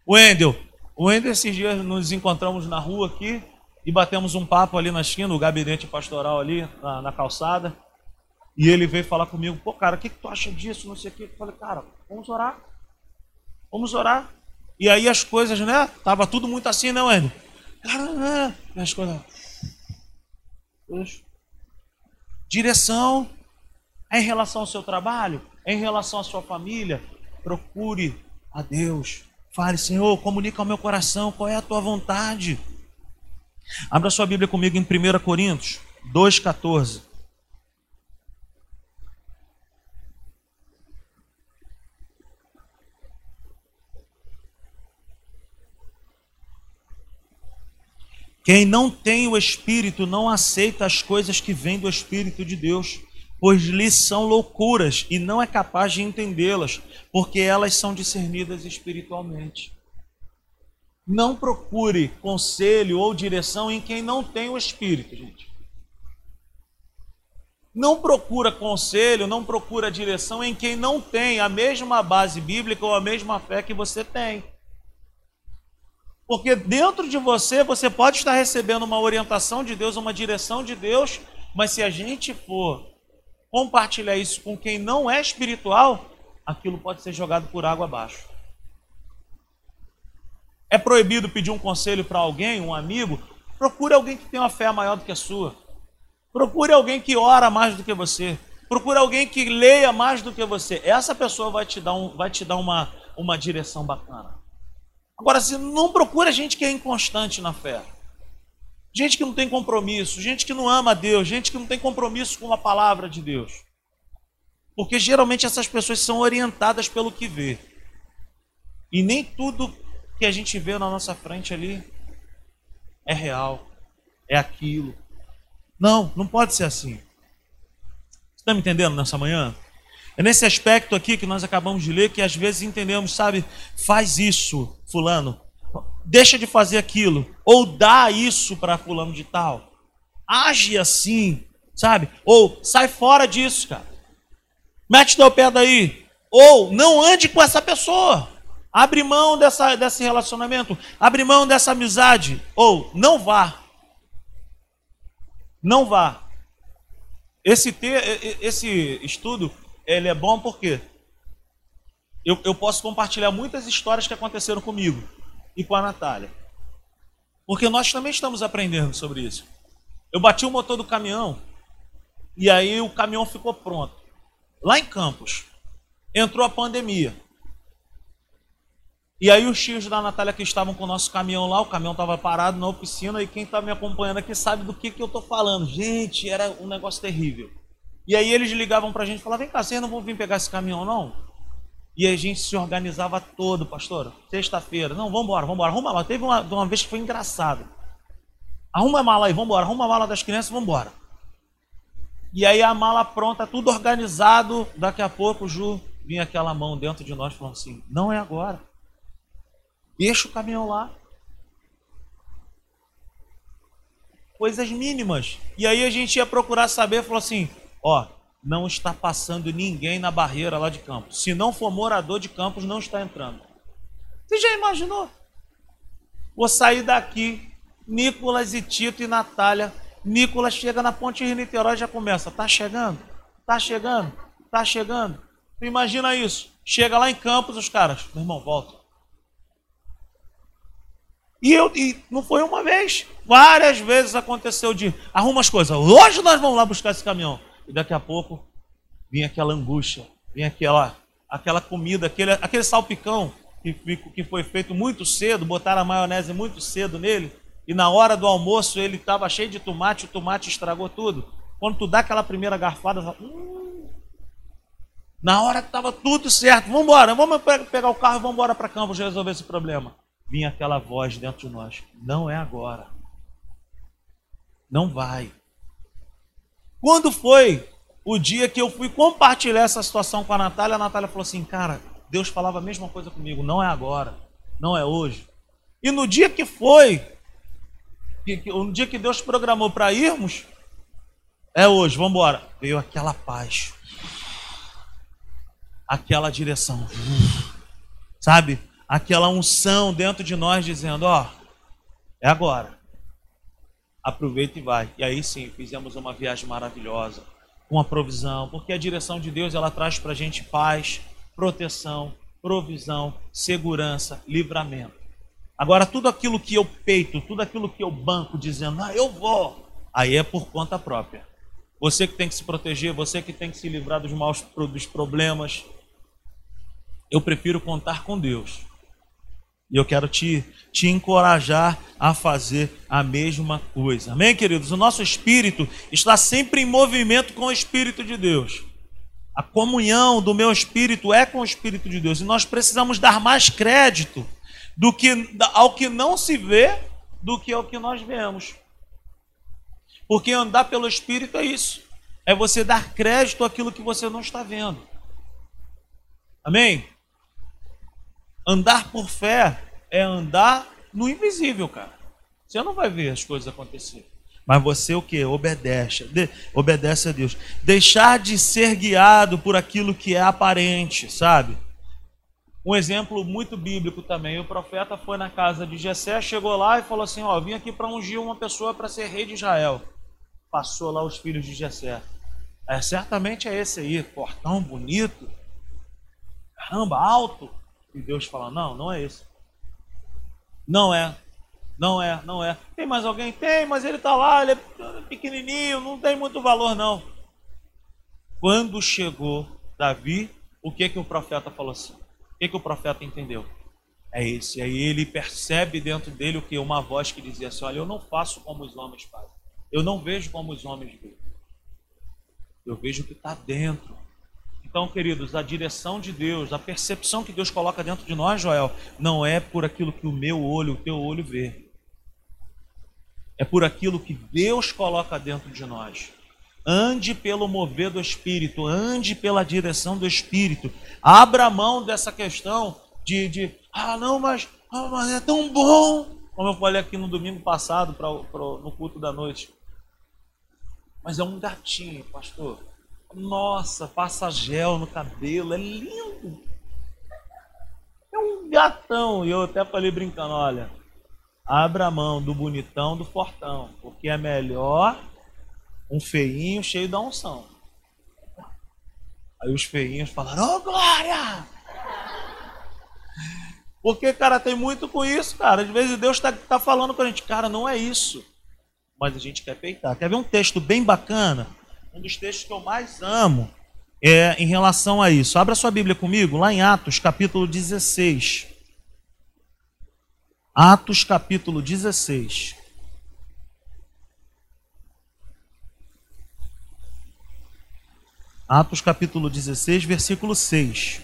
Wendel, o Wendel, esses dias nos encontramos na rua aqui, e batemos um papo ali na esquina, no gabinete pastoral ali, na, na calçada. E ele veio falar comigo, pô, cara, o que, que tu acha disso? Não sei o que. Eu falei, cara, vamos orar. Vamos orar. E aí as coisas, né? Tava tudo muito assim, não, Enio? As coisas. Direção é em relação ao seu trabalho, é em relação à sua família. Procure a Deus. Fale, Senhor, comunica ao meu coração qual é a tua vontade. Abra sua Bíblia comigo em 1 Coríntios 2,14. Quem não tem o Espírito não aceita as coisas que vêm do Espírito de Deus, pois lhes são loucuras e não é capaz de entendê-las, porque elas são discernidas espiritualmente. Não procure conselho ou direção em quem não tem o Espírito, gente. Não procura conselho, não procura direção em quem não tem a mesma base bíblica ou a mesma fé que você tem. Porque dentro de você, você pode estar recebendo uma orientação de Deus, uma direção de Deus, mas se a gente for compartilhar isso com quem não é espiritual, aquilo pode ser jogado por água abaixo. É proibido pedir um conselho para alguém, um amigo? Procure alguém que tem uma fé maior do que a sua. Procure alguém que ora mais do que você. Procure alguém que leia mais do que você. Essa pessoa vai te dar, um, vai te dar uma, uma direção bacana. Agora, se não procura gente que é inconstante na fé, gente que não tem compromisso, gente que não ama a Deus, gente que não tem compromisso com a palavra de Deus. Porque geralmente essas pessoas são orientadas pelo que vê. E nem tudo que a gente vê na nossa frente ali é real, é aquilo. Não, não pode ser assim. Você está me entendendo nessa manhã? É nesse aspecto aqui que nós acabamos de ler que às vezes entendemos, sabe, faz isso, fulano, deixa de fazer aquilo, ou dá isso para fulano de tal. Age assim, sabe? Ou sai fora disso, cara. Mete teu pé daí. Ou não ande com essa pessoa. Abre mão dessa, desse relacionamento. Abre mão dessa amizade. Ou não vá. Não vá. Esse, ter, esse estudo ele é bom porque eu, eu posso compartilhar muitas histórias que aconteceram comigo e com a Natália. Porque nós também estamos aprendendo sobre isso. Eu bati o motor do caminhão e aí o caminhão ficou pronto. Lá em Campos, entrou a pandemia. E aí os tios da Natália que estavam com o nosso caminhão lá, o caminhão estava parado na oficina e quem está me acompanhando aqui sabe do que, que eu estou falando. Gente, era um negócio terrível. E aí eles ligavam para a gente e falavam, vem cá, vocês não vão vir pegar esse caminhão não? E a gente se organizava todo, pastor. Sexta-feira, não, vamos embora, vamos embora, arruma mala. Teve uma, uma vez que foi engraçado. Arruma a mala aí, vamos embora, arruma a mala das crianças, vamos embora. E aí a mala pronta, tudo organizado. Daqui a pouco, Ju, vinha aquela mão dentro de nós falando assim: não é agora. Deixa o caminhão lá. Coisas mínimas. E aí a gente ia procurar saber, falou assim: Ó, não está passando ninguém na barreira lá de Campos. Se não for morador de Campos, não está entrando. Você já imaginou? Vou sair daqui, Nicolas e Tito e Natália. Nicolas chega na ponte Rio Niterói e já começa. Tá chegando? Tá chegando? Tá chegando? Imagina isso. Chega lá em Campos, os caras, meu irmão, volta. E, eu, e não foi uma vez, várias vezes aconteceu de arruma as coisas. Hoje nós vamos lá buscar esse caminhão e daqui a pouco vinha aquela angústia, vinha aquela, aquela comida, aquele, aquele salpicão que, que foi feito muito cedo, botaram a maionese muito cedo nele, e na hora do almoço ele estava cheio de tomate, o tomate estragou tudo. Quando tu dá aquela primeira garfada, fala, hum, na hora estava tudo certo, vamos embora, vamos pegar o carro e vamos embora para Campos resolver esse problema. Vinha aquela voz dentro de nós, não é agora. Não vai. Quando foi o dia que eu fui compartilhar essa situação com a Natália, a Natália falou assim: Cara, Deus falava a mesma coisa comigo, não é agora, não é hoje. E no dia que foi, no dia que Deus programou para irmos, é hoje, vamos embora. Veio aquela paz, aquela direção, sabe? Aquela unção dentro de nós dizendo: Ó, é agora. Aproveita e vai. E aí sim, fizemos uma viagem maravilhosa, com a provisão, porque a direção de Deus ela traz para a gente paz, proteção, provisão, segurança, livramento. Agora, tudo aquilo que eu peito, tudo aquilo que eu banco dizendo, ah, eu vou, aí é por conta própria. Você que tem que se proteger, você que tem que se livrar dos maus dos problemas. Eu prefiro contar com Deus. E eu quero te, te encorajar a fazer a mesma coisa. Amém, queridos? O nosso espírito está sempre em movimento com o Espírito de Deus. A comunhão do meu espírito é com o Espírito de Deus. E nós precisamos dar mais crédito do que ao que não se vê do que ao que nós vemos. Porque andar pelo Espírito é isso. É você dar crédito àquilo que você não está vendo. Amém? Andar por fé é andar no invisível, cara. Você não vai ver as coisas acontecer. Mas você o que? Obedece. De, obedece a Deus. Deixar de ser guiado por aquilo que é aparente, sabe? Um exemplo muito bíblico também. O profeta foi na casa de Jessé, chegou lá e falou assim: Ó, vim aqui para ungir uma pessoa para ser rei de Israel. Passou lá os filhos de Jessé. É, certamente é esse aí, portão bonito, caramba, alto. E Deus fala: Não, não é esse. Não é. Não é, não é. Tem mais alguém? Tem, mas ele está lá, ele é pequenininho, não tem muito valor não. Quando chegou Davi, o que que o profeta falou assim? O que que o profeta entendeu? É esse. Aí ele percebe dentro dele o que? Uma voz que dizia assim: Olha, eu não faço como os homens fazem. Eu não vejo como os homens veem. Eu vejo o que está dentro. Então, queridos, a direção de Deus, a percepção que Deus coloca dentro de nós, Joel, não é por aquilo que o meu olho, o teu olho vê. É por aquilo que Deus coloca dentro de nós. Ande pelo mover do Espírito, ande pela direção do Espírito. Abra mão dessa questão de, de ah, não, mas, ah, mas é tão bom. Como eu falei aqui no domingo passado, pra, pra, no culto da noite. Mas é um gatinho, pastor. Nossa, passa gel no cabelo, é lindo. É um gatão. E eu até falei brincando, olha, abra a mão do bonitão do fortão, porque é melhor um feinho cheio da unção. Aí os feinhos falaram, ô oh, glória! Porque, cara, tem muito com isso, cara. Às vezes Deus está tá falando para a gente, cara, não é isso. Mas a gente quer peitar. Quer ver um texto bem bacana? Um dos textos que eu mais amo é em relação a isso. Abra sua Bíblia comigo, lá em Atos, capítulo 16. Atos, capítulo 16. Atos, capítulo 16, versículo 6.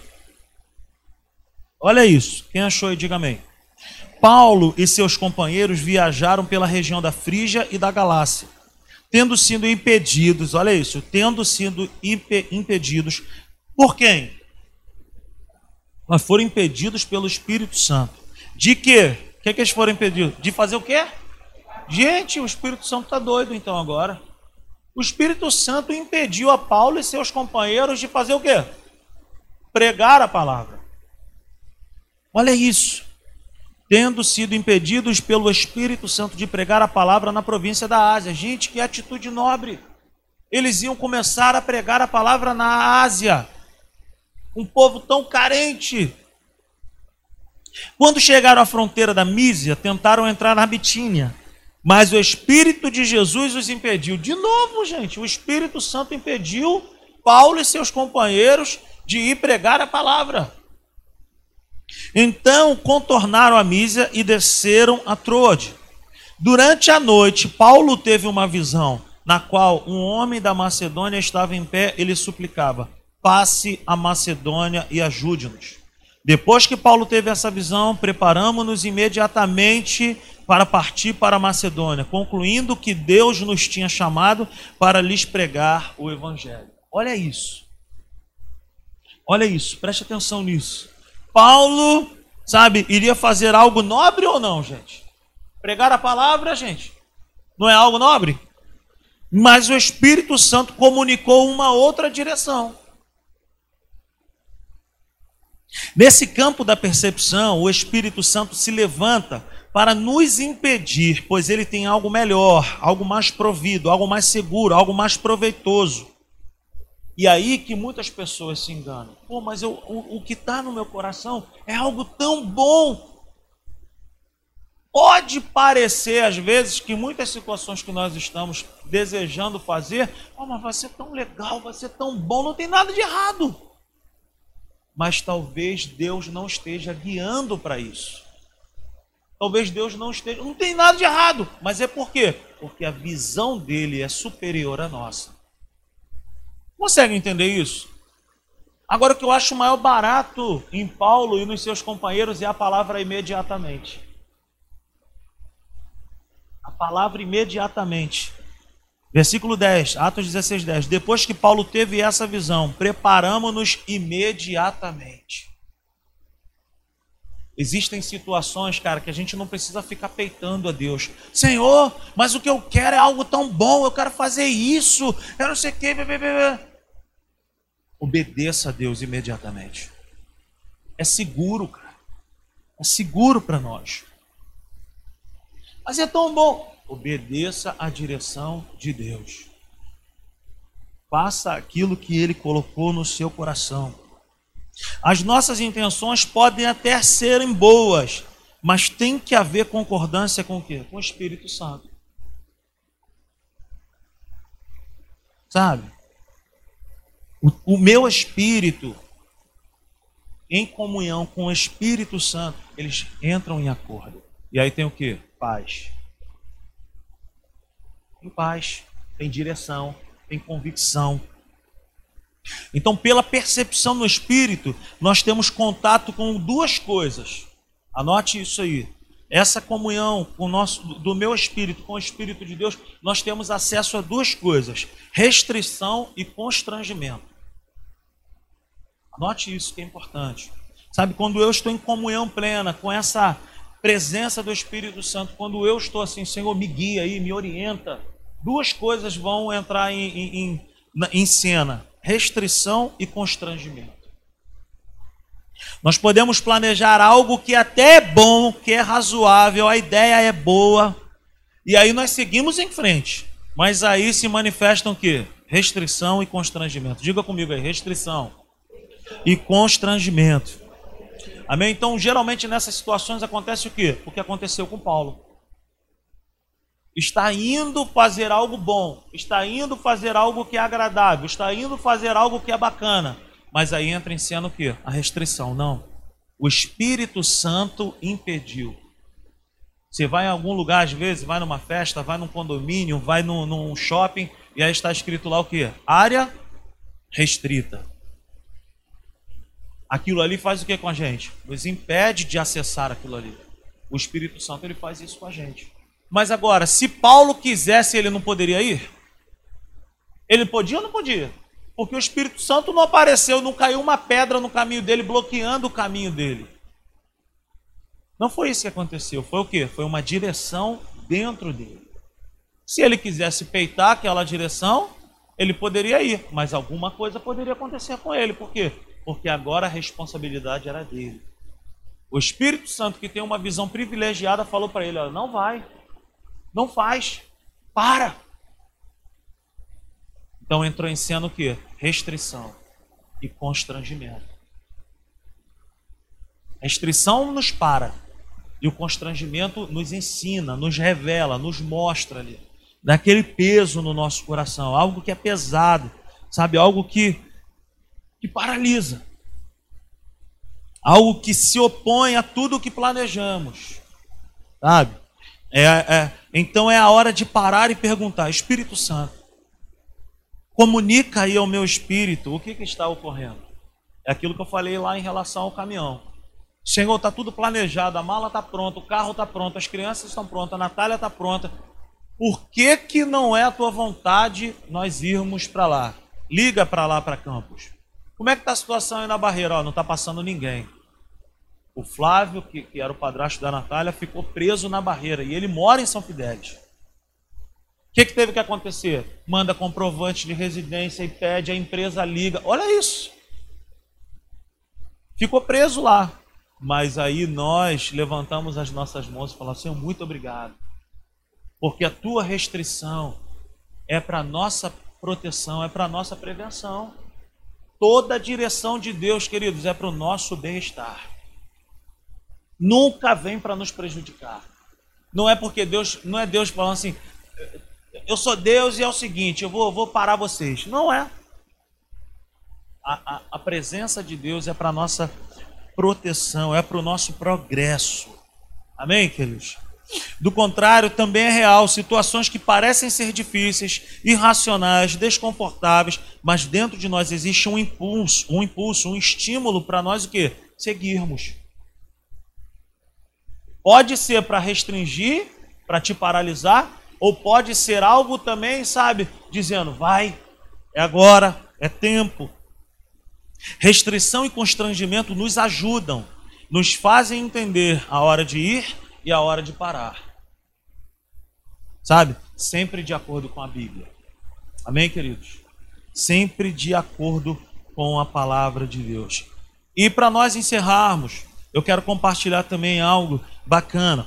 Olha isso. Quem achou aí, diga amém. Paulo e seus companheiros viajaram pela região da Frígia e da Galácia tendo sido impedidos, olha isso, tendo sido impedidos por quem? Mas foram impedidos pelo Espírito Santo. De quê? O que, é que eles foram impedidos? De fazer o quê? Gente, o Espírito Santo está doido então agora. O Espírito Santo impediu a Paulo e seus companheiros de fazer o quê? Pregar a palavra. Olha isso tendo sido impedidos pelo Espírito Santo de pregar a palavra na província da Ásia. Gente, que atitude nobre! Eles iam começar a pregar a palavra na Ásia, um povo tão carente. Quando chegaram à fronteira da Mísia, tentaram entrar na Bitínia, mas o Espírito de Jesus os impediu. De novo, gente, o Espírito Santo impediu Paulo e seus companheiros de ir pregar a palavra. Então contornaram a Mísia e desceram a Troade. Durante a noite, Paulo teve uma visão, na qual um homem da Macedônia estava em pé, ele suplicava: passe a Macedônia e ajude-nos. Depois que Paulo teve essa visão, preparamos-nos imediatamente para partir para a Macedônia, concluindo que Deus nos tinha chamado para lhes pregar o Evangelho. Olha isso. Olha isso, preste atenção nisso. Paulo, sabe, iria fazer algo nobre ou não, gente? Pregar a palavra, gente, não é algo nobre? Mas o Espírito Santo comunicou uma outra direção. Nesse campo da percepção, o Espírito Santo se levanta para nos impedir, pois ele tem algo melhor, algo mais provido, algo mais seguro, algo mais proveitoso. E aí que muitas pessoas se enganam. Pô, mas eu, o, o que está no meu coração é algo tão bom. Pode parecer, às vezes, que muitas situações que nós estamos desejando fazer, oh, mas vai ser tão legal, vai ser tão bom, não tem nada de errado. Mas talvez Deus não esteja guiando para isso. Talvez Deus não esteja. Não tem nada de errado. Mas é por quê? Porque a visão dele é superior à nossa. Consegue entender isso? Agora, o que eu acho maior barato em Paulo e nos seus companheiros é a palavra imediatamente. A palavra imediatamente. Versículo 10, Atos 16, 10. Depois que Paulo teve essa visão, preparamos-nos imediatamente. Existem situações, cara, que a gente não precisa ficar peitando a Deus. Senhor, mas o que eu quero é algo tão bom, eu quero fazer isso, eu não sei o que obedeça a Deus imediatamente. É seguro, cara. É seguro para nós. Mas é tão bom. Obedeça a direção de Deus. Faça aquilo que Ele colocou no seu coração. As nossas intenções podem até serem boas, mas tem que haver concordância com o quê? Com o Espírito Santo. Sabe? O, meu espírito, em comunhão com o Espírito Santo, eles entram em acordo. E aí tem o que? Paz. Tem paz, tem direção, tem convicção. Então, pela percepção no espírito, nós temos contato com duas coisas. Anote isso aí. Essa comunhão com nosso, do meu espírito com o espírito de Deus, nós temos acesso a duas coisas: restrição e constrangimento. Note isso que é importante. Sabe, quando eu estou em comunhão plena com essa presença do Espírito Santo, quando eu estou assim, Senhor, me guia aí, me orienta, duas coisas vão entrar em, em, em cena: restrição e constrangimento. Nós podemos planejar algo que até é bom, que é razoável, a ideia é boa, e aí nós seguimos em frente. Mas aí se manifestam o quê? Restrição e constrangimento. Diga comigo aí, restrição e constrangimento. Amém? Então, geralmente nessas situações acontece o quê? O que aconteceu com Paulo. Está indo fazer algo bom, está indo fazer algo que é agradável, está indo fazer algo que é bacana, mas aí entra em cena o quê? A restrição. Não. O Espírito Santo impediu. Você vai em algum lugar, às vezes, vai numa festa, vai num condomínio, vai num, num shopping, e aí está escrito lá o quê? Área restrita aquilo ali faz o que com a gente? Nos impede de acessar aquilo ali. O Espírito Santo ele faz isso com a gente. Mas agora, se Paulo quisesse, ele não poderia ir? Ele podia ou não podia? Porque o Espírito Santo não apareceu, não caiu uma pedra no caminho dele, bloqueando o caminho dele. Não foi isso que aconteceu. Foi o quê? Foi uma direção dentro dele. Se ele quisesse peitar aquela direção, ele poderia ir, mas alguma coisa poderia acontecer com ele. Por quê? Porque agora a responsabilidade era dele. O Espírito Santo, que tem uma visão privilegiada, falou para ele: não vai, não faz, para. Então entrou em cena o que? Restrição e constrangimento. Restrição nos para e o constrangimento nos ensina, nos revela, nos mostra ali daquele peso no nosso coração, algo que é pesado, sabe, algo que que paralisa. Algo que se opõe a tudo o que planejamos. Sabe? É, é, então é a hora de parar e perguntar: Espírito Santo, comunica aí ao meu espírito o que, que está ocorrendo. É aquilo que eu falei lá em relação ao caminhão. Senhor, está tudo planejado, a mala está pronta, o carro está pronto, as crianças estão prontas, a Natália está pronta. Por que, que não é a tua vontade nós irmos para lá? Liga para lá, para Campos. Como é que está a situação aí na barreira? Ó, não está passando ninguém. O Flávio, que, que, era o padrasto da Natália, ficou preso na barreira e ele mora em São Fidélis. O que, que teve que acontecer? Manda comprovante de residência e pede, a empresa liga. Olha isso. Ficou preso lá. Mas aí nós levantamos as nossas mãos e falamos: Senhor, muito obrigado. Porque a tua restrição é para nossa proteção, é para nossa prevenção. Toda a direção de Deus, queridos, é para o nosso bem-estar. Nunca vem para nos prejudicar. Não é porque Deus, não é Deus falando assim, eu sou Deus e é o seguinte, eu vou, vou parar vocês. Não é. A, a, a presença de Deus é para nossa proteção, é para o nosso progresso. Amém, queridos? Do contrário, também é real situações que parecem ser difíceis, irracionais, desconfortáveis, mas dentro de nós existe um impulso, um impulso, um estímulo para nós o que? Seguirmos. Pode ser para restringir, para te paralisar, ou pode ser algo também, sabe, dizendo: vai, é agora, é tempo. Restrição e constrangimento nos ajudam, nos fazem entender a hora de ir e a hora de parar. Sabe? Sempre de acordo com a Bíblia. Amém, queridos? Sempre de acordo com a palavra de Deus. E para nós encerrarmos, eu quero compartilhar também algo bacana.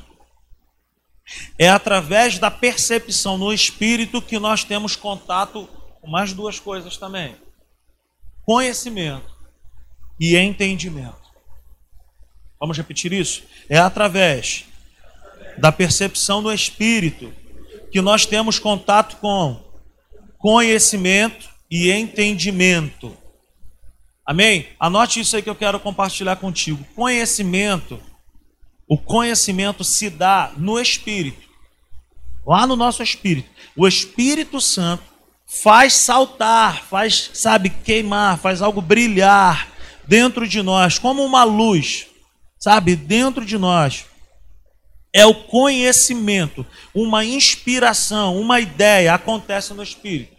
É através da percepção no espírito que nós temos contato com mais duas coisas também: conhecimento e entendimento. Vamos repetir isso? É através da percepção no espírito que nós temos contato com conhecimento e entendimento. Amém? Anote isso aí que eu quero compartilhar contigo. Conhecimento, o conhecimento se dá no espírito, lá no nosso espírito. O Espírito Santo faz saltar, faz, sabe, queimar, faz algo brilhar dentro de nós, como uma luz, sabe, dentro de nós é o conhecimento, uma inspiração, uma ideia acontece no espírito.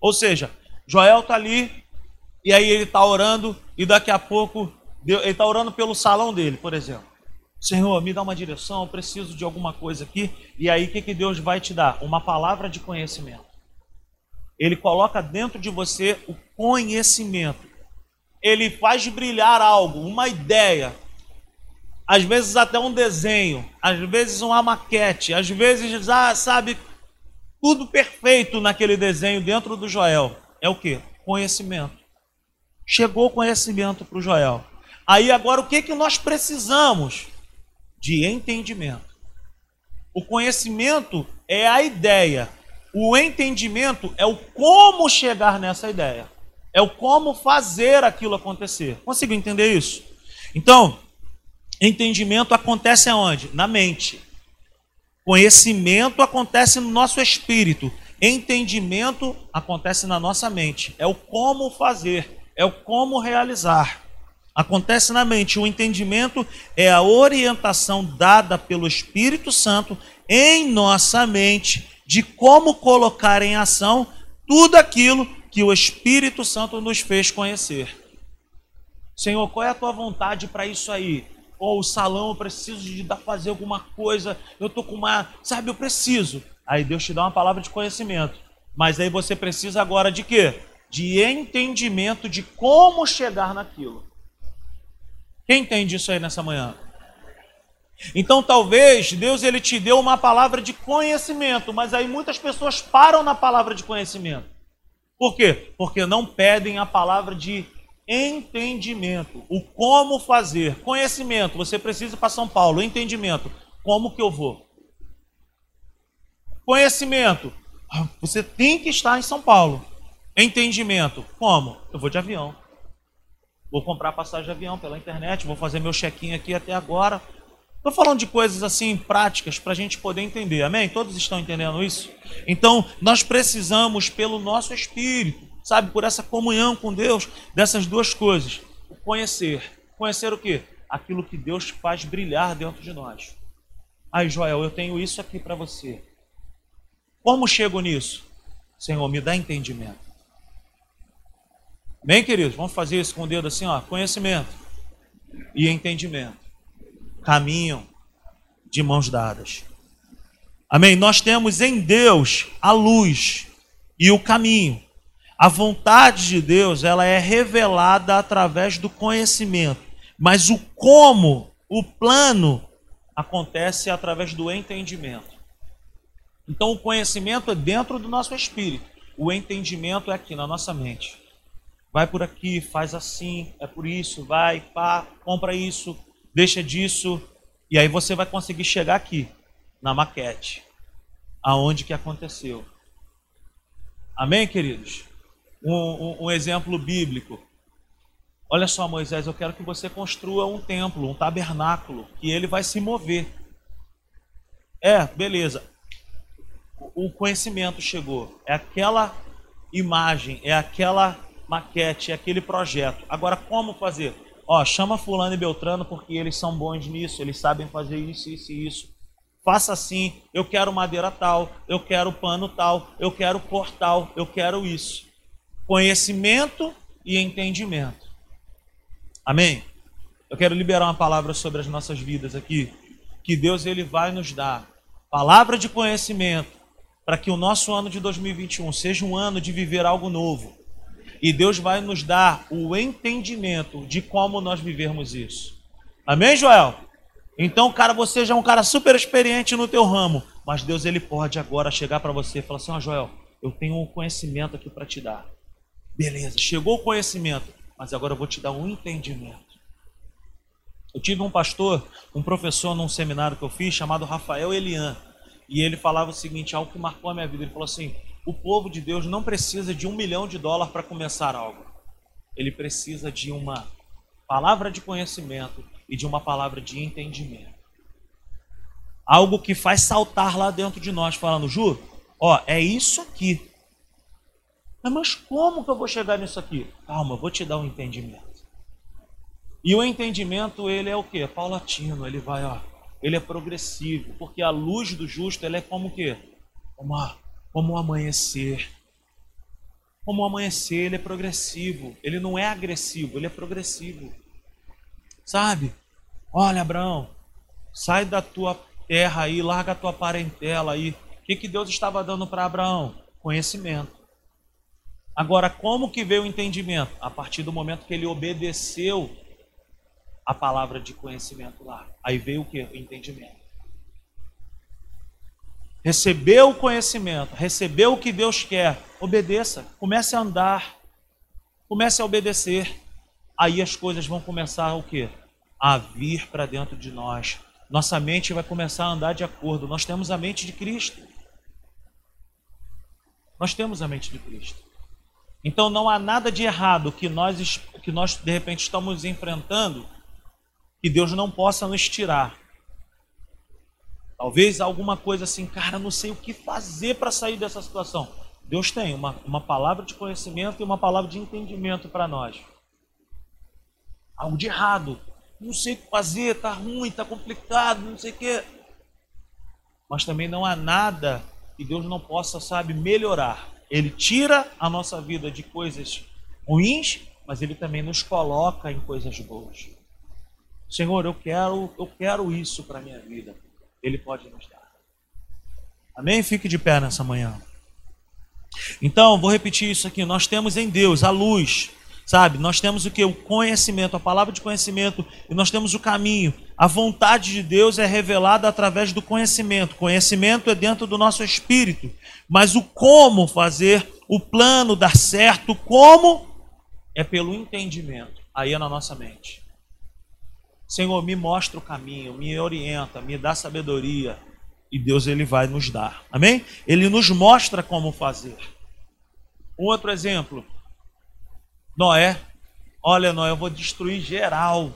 Ou seja, Joel está ali e aí ele está orando e daqui a pouco ele está orando pelo salão dele, por exemplo. Senhor, me dá uma direção, eu preciso de alguma coisa aqui. E aí o que, que Deus vai te dar? Uma palavra de conhecimento. Ele coloca dentro de você o conhecimento. Ele faz brilhar algo, uma ideia, às vezes até um desenho, às vezes uma maquete, às vezes, ah, sabe, tudo perfeito naquele desenho dentro do Joel. É o que? Conhecimento. Chegou conhecimento para o Joel. Aí agora o que, que nós precisamos? De entendimento. O conhecimento é a ideia. O entendimento é o como chegar nessa ideia. É o como fazer aquilo acontecer. Consigo entender isso? Então, Entendimento acontece aonde? Na mente. Conhecimento acontece no nosso espírito. Entendimento acontece na nossa mente. É o como fazer, é o como realizar. Acontece na mente. O entendimento é a orientação dada pelo Espírito Santo em nossa mente de como colocar em ação tudo aquilo que o Espírito Santo nos fez conhecer. Senhor, qual é a tua vontade para isso aí? Ou oh, o salão, eu preciso de fazer alguma coisa, eu tô com uma, sabe, eu preciso. Aí Deus te dá uma palavra de conhecimento. Mas aí você precisa agora de quê? De entendimento de como chegar naquilo. Quem entende isso aí nessa manhã? Então talvez Deus ele te deu uma palavra de conhecimento, mas aí muitas pessoas param na palavra de conhecimento. Por quê? Porque não pedem a palavra de entendimento, o como fazer, conhecimento. Você precisa para São Paulo, entendimento. Como que eu vou? Conhecimento. Ah, você tem que estar em São Paulo. Entendimento. Como? Eu vou de avião. Vou comprar passagem de avião pela internet, vou fazer meu check-in aqui até agora. Estou falando de coisas assim práticas para a gente poder entender, amém? Todos estão entendendo isso? Então, nós precisamos, pelo nosso espírito, sabe, por essa comunhão com Deus, dessas duas coisas. O conhecer. Conhecer o quê? Aquilo que Deus faz brilhar dentro de nós. Aí, Joel, eu tenho isso aqui para você. Como chego nisso? Senhor, me dá entendimento. Bem, queridos, vamos fazer isso com o dedo assim, ó, conhecimento e entendimento. Caminham de mãos dadas. Amém? Nós temos em Deus a luz e o caminho. A vontade de Deus, ela é revelada através do conhecimento, Mas o como, o plano, acontece através do entendimento. Então o conhecimento é dentro do nosso espírito, o entendimento é aqui na nossa mente. Vai por aqui, faz assim, é por isso, vai, pá, compra isso, deixa disso, e aí você vai conseguir chegar aqui, na maquete, aonde que aconteceu. Amém, queridos? Um, um, exemplo bíblico. Olha só, Moisés, eu quero que você construa um templo, um tabernáculo, que ele vai se mover. É, beleza. O conhecimento chegou. É aquela imagem, é aquela maquete, é aquele projeto. Agora, como fazer? Ó, chama fulano e Beltrano porque eles são bons nisso, eles sabem fazer isso, isso e isso. Faça assim, eu quero madeira tal, eu quero pano tal, eu quero cor tal, eu quero isso. Conhecimento e entendimento. Amém? Eu quero liberar uma palavra sobre as nossas vidas aqui, que Deus ele vai nos dar palavra de conhecimento para que o nosso ano de 2021 seja um ano de viver algo novo e Deus vai nos dar o entendimento de como nós vivermos isso. Amém, Joel? Então, cara, você já é um cara super experiente no teu ramo, mas Deus ele pode agora chegar para você e falar assim: "Ó, oh, Joel, eu tenho um conhecimento aqui para te dar". Beleza, chegou o conhecimento, mas agora eu vou te dar um entendimento. Eu tive um pastor, um professor num seminário que eu fiz chamado Rafael Elian, e ele falava o seguinte, algo que marcou a minha vida. Ele falou assim: o povo de Deus não precisa de um milhão de dólares para começar algo. Ele precisa de uma palavra de conhecimento e de uma palavra de entendimento. Algo que faz saltar lá dentro de nós, falando, Ju, ó, é isso aqui. Mas como que eu vou chegar nisso aqui? Calma, eu vou te dar um entendimento. E o entendimento, ele é o que? Paulatino, ele vai, ó, ele é progressivo, porque a luz do justo, ele é como o quê? Como a como o amanhecer. Como o amanhecer, ele é progressivo. Ele não é agressivo, ele é progressivo. Sabe? Olha, Abraão, sai da tua terra aí, larga a tua parentela aí. O que, que Deus estava dando para Abraão? Conhecimento. Agora, como que veio o entendimento? A partir do momento que ele obedeceu a palavra de conhecimento lá. Aí veio o que? O entendimento recebeu o conhecimento, recebeu o que Deus quer, obedeça, comece a andar, comece a obedecer. Aí as coisas vão começar o quê? A vir para dentro de nós. Nossa mente vai começar a andar de acordo. Nós temos a mente de Cristo. Nós temos a mente de Cristo. Então não há nada de errado que nós que nós de repente estamos enfrentando que Deus não possa nos tirar. Talvez alguma coisa assim, cara, não sei o que fazer para sair dessa situação. Deus tem uma, uma palavra de conhecimento e uma palavra de entendimento para nós. Algo de errado. Não sei o que fazer, tá ruim, tá complicado, não sei o que. Mas também não há nada que Deus não possa, sabe, melhorar. Ele tira a nossa vida de coisas ruins, mas ele também nos coloca em coisas boas. Senhor, eu quero, eu quero isso para minha vida. Ele pode nos dar. Amém? Fique de pé nessa manhã. Então, vou repetir isso aqui. Nós temos em Deus a luz, sabe? Nós temos o que? O conhecimento, a palavra de conhecimento, e nós temos o caminho. A vontade de Deus é revelada através do conhecimento. Conhecimento é dentro do nosso espírito. Mas o como fazer, o plano dar certo, como é pelo entendimento. Aí é na nossa mente. Senhor, me mostra o caminho, me orienta, me dá sabedoria. E Deus ele vai nos dar. Amém? Ele nos mostra como fazer. Um outro exemplo. Noé. Olha, Noé, eu vou destruir geral.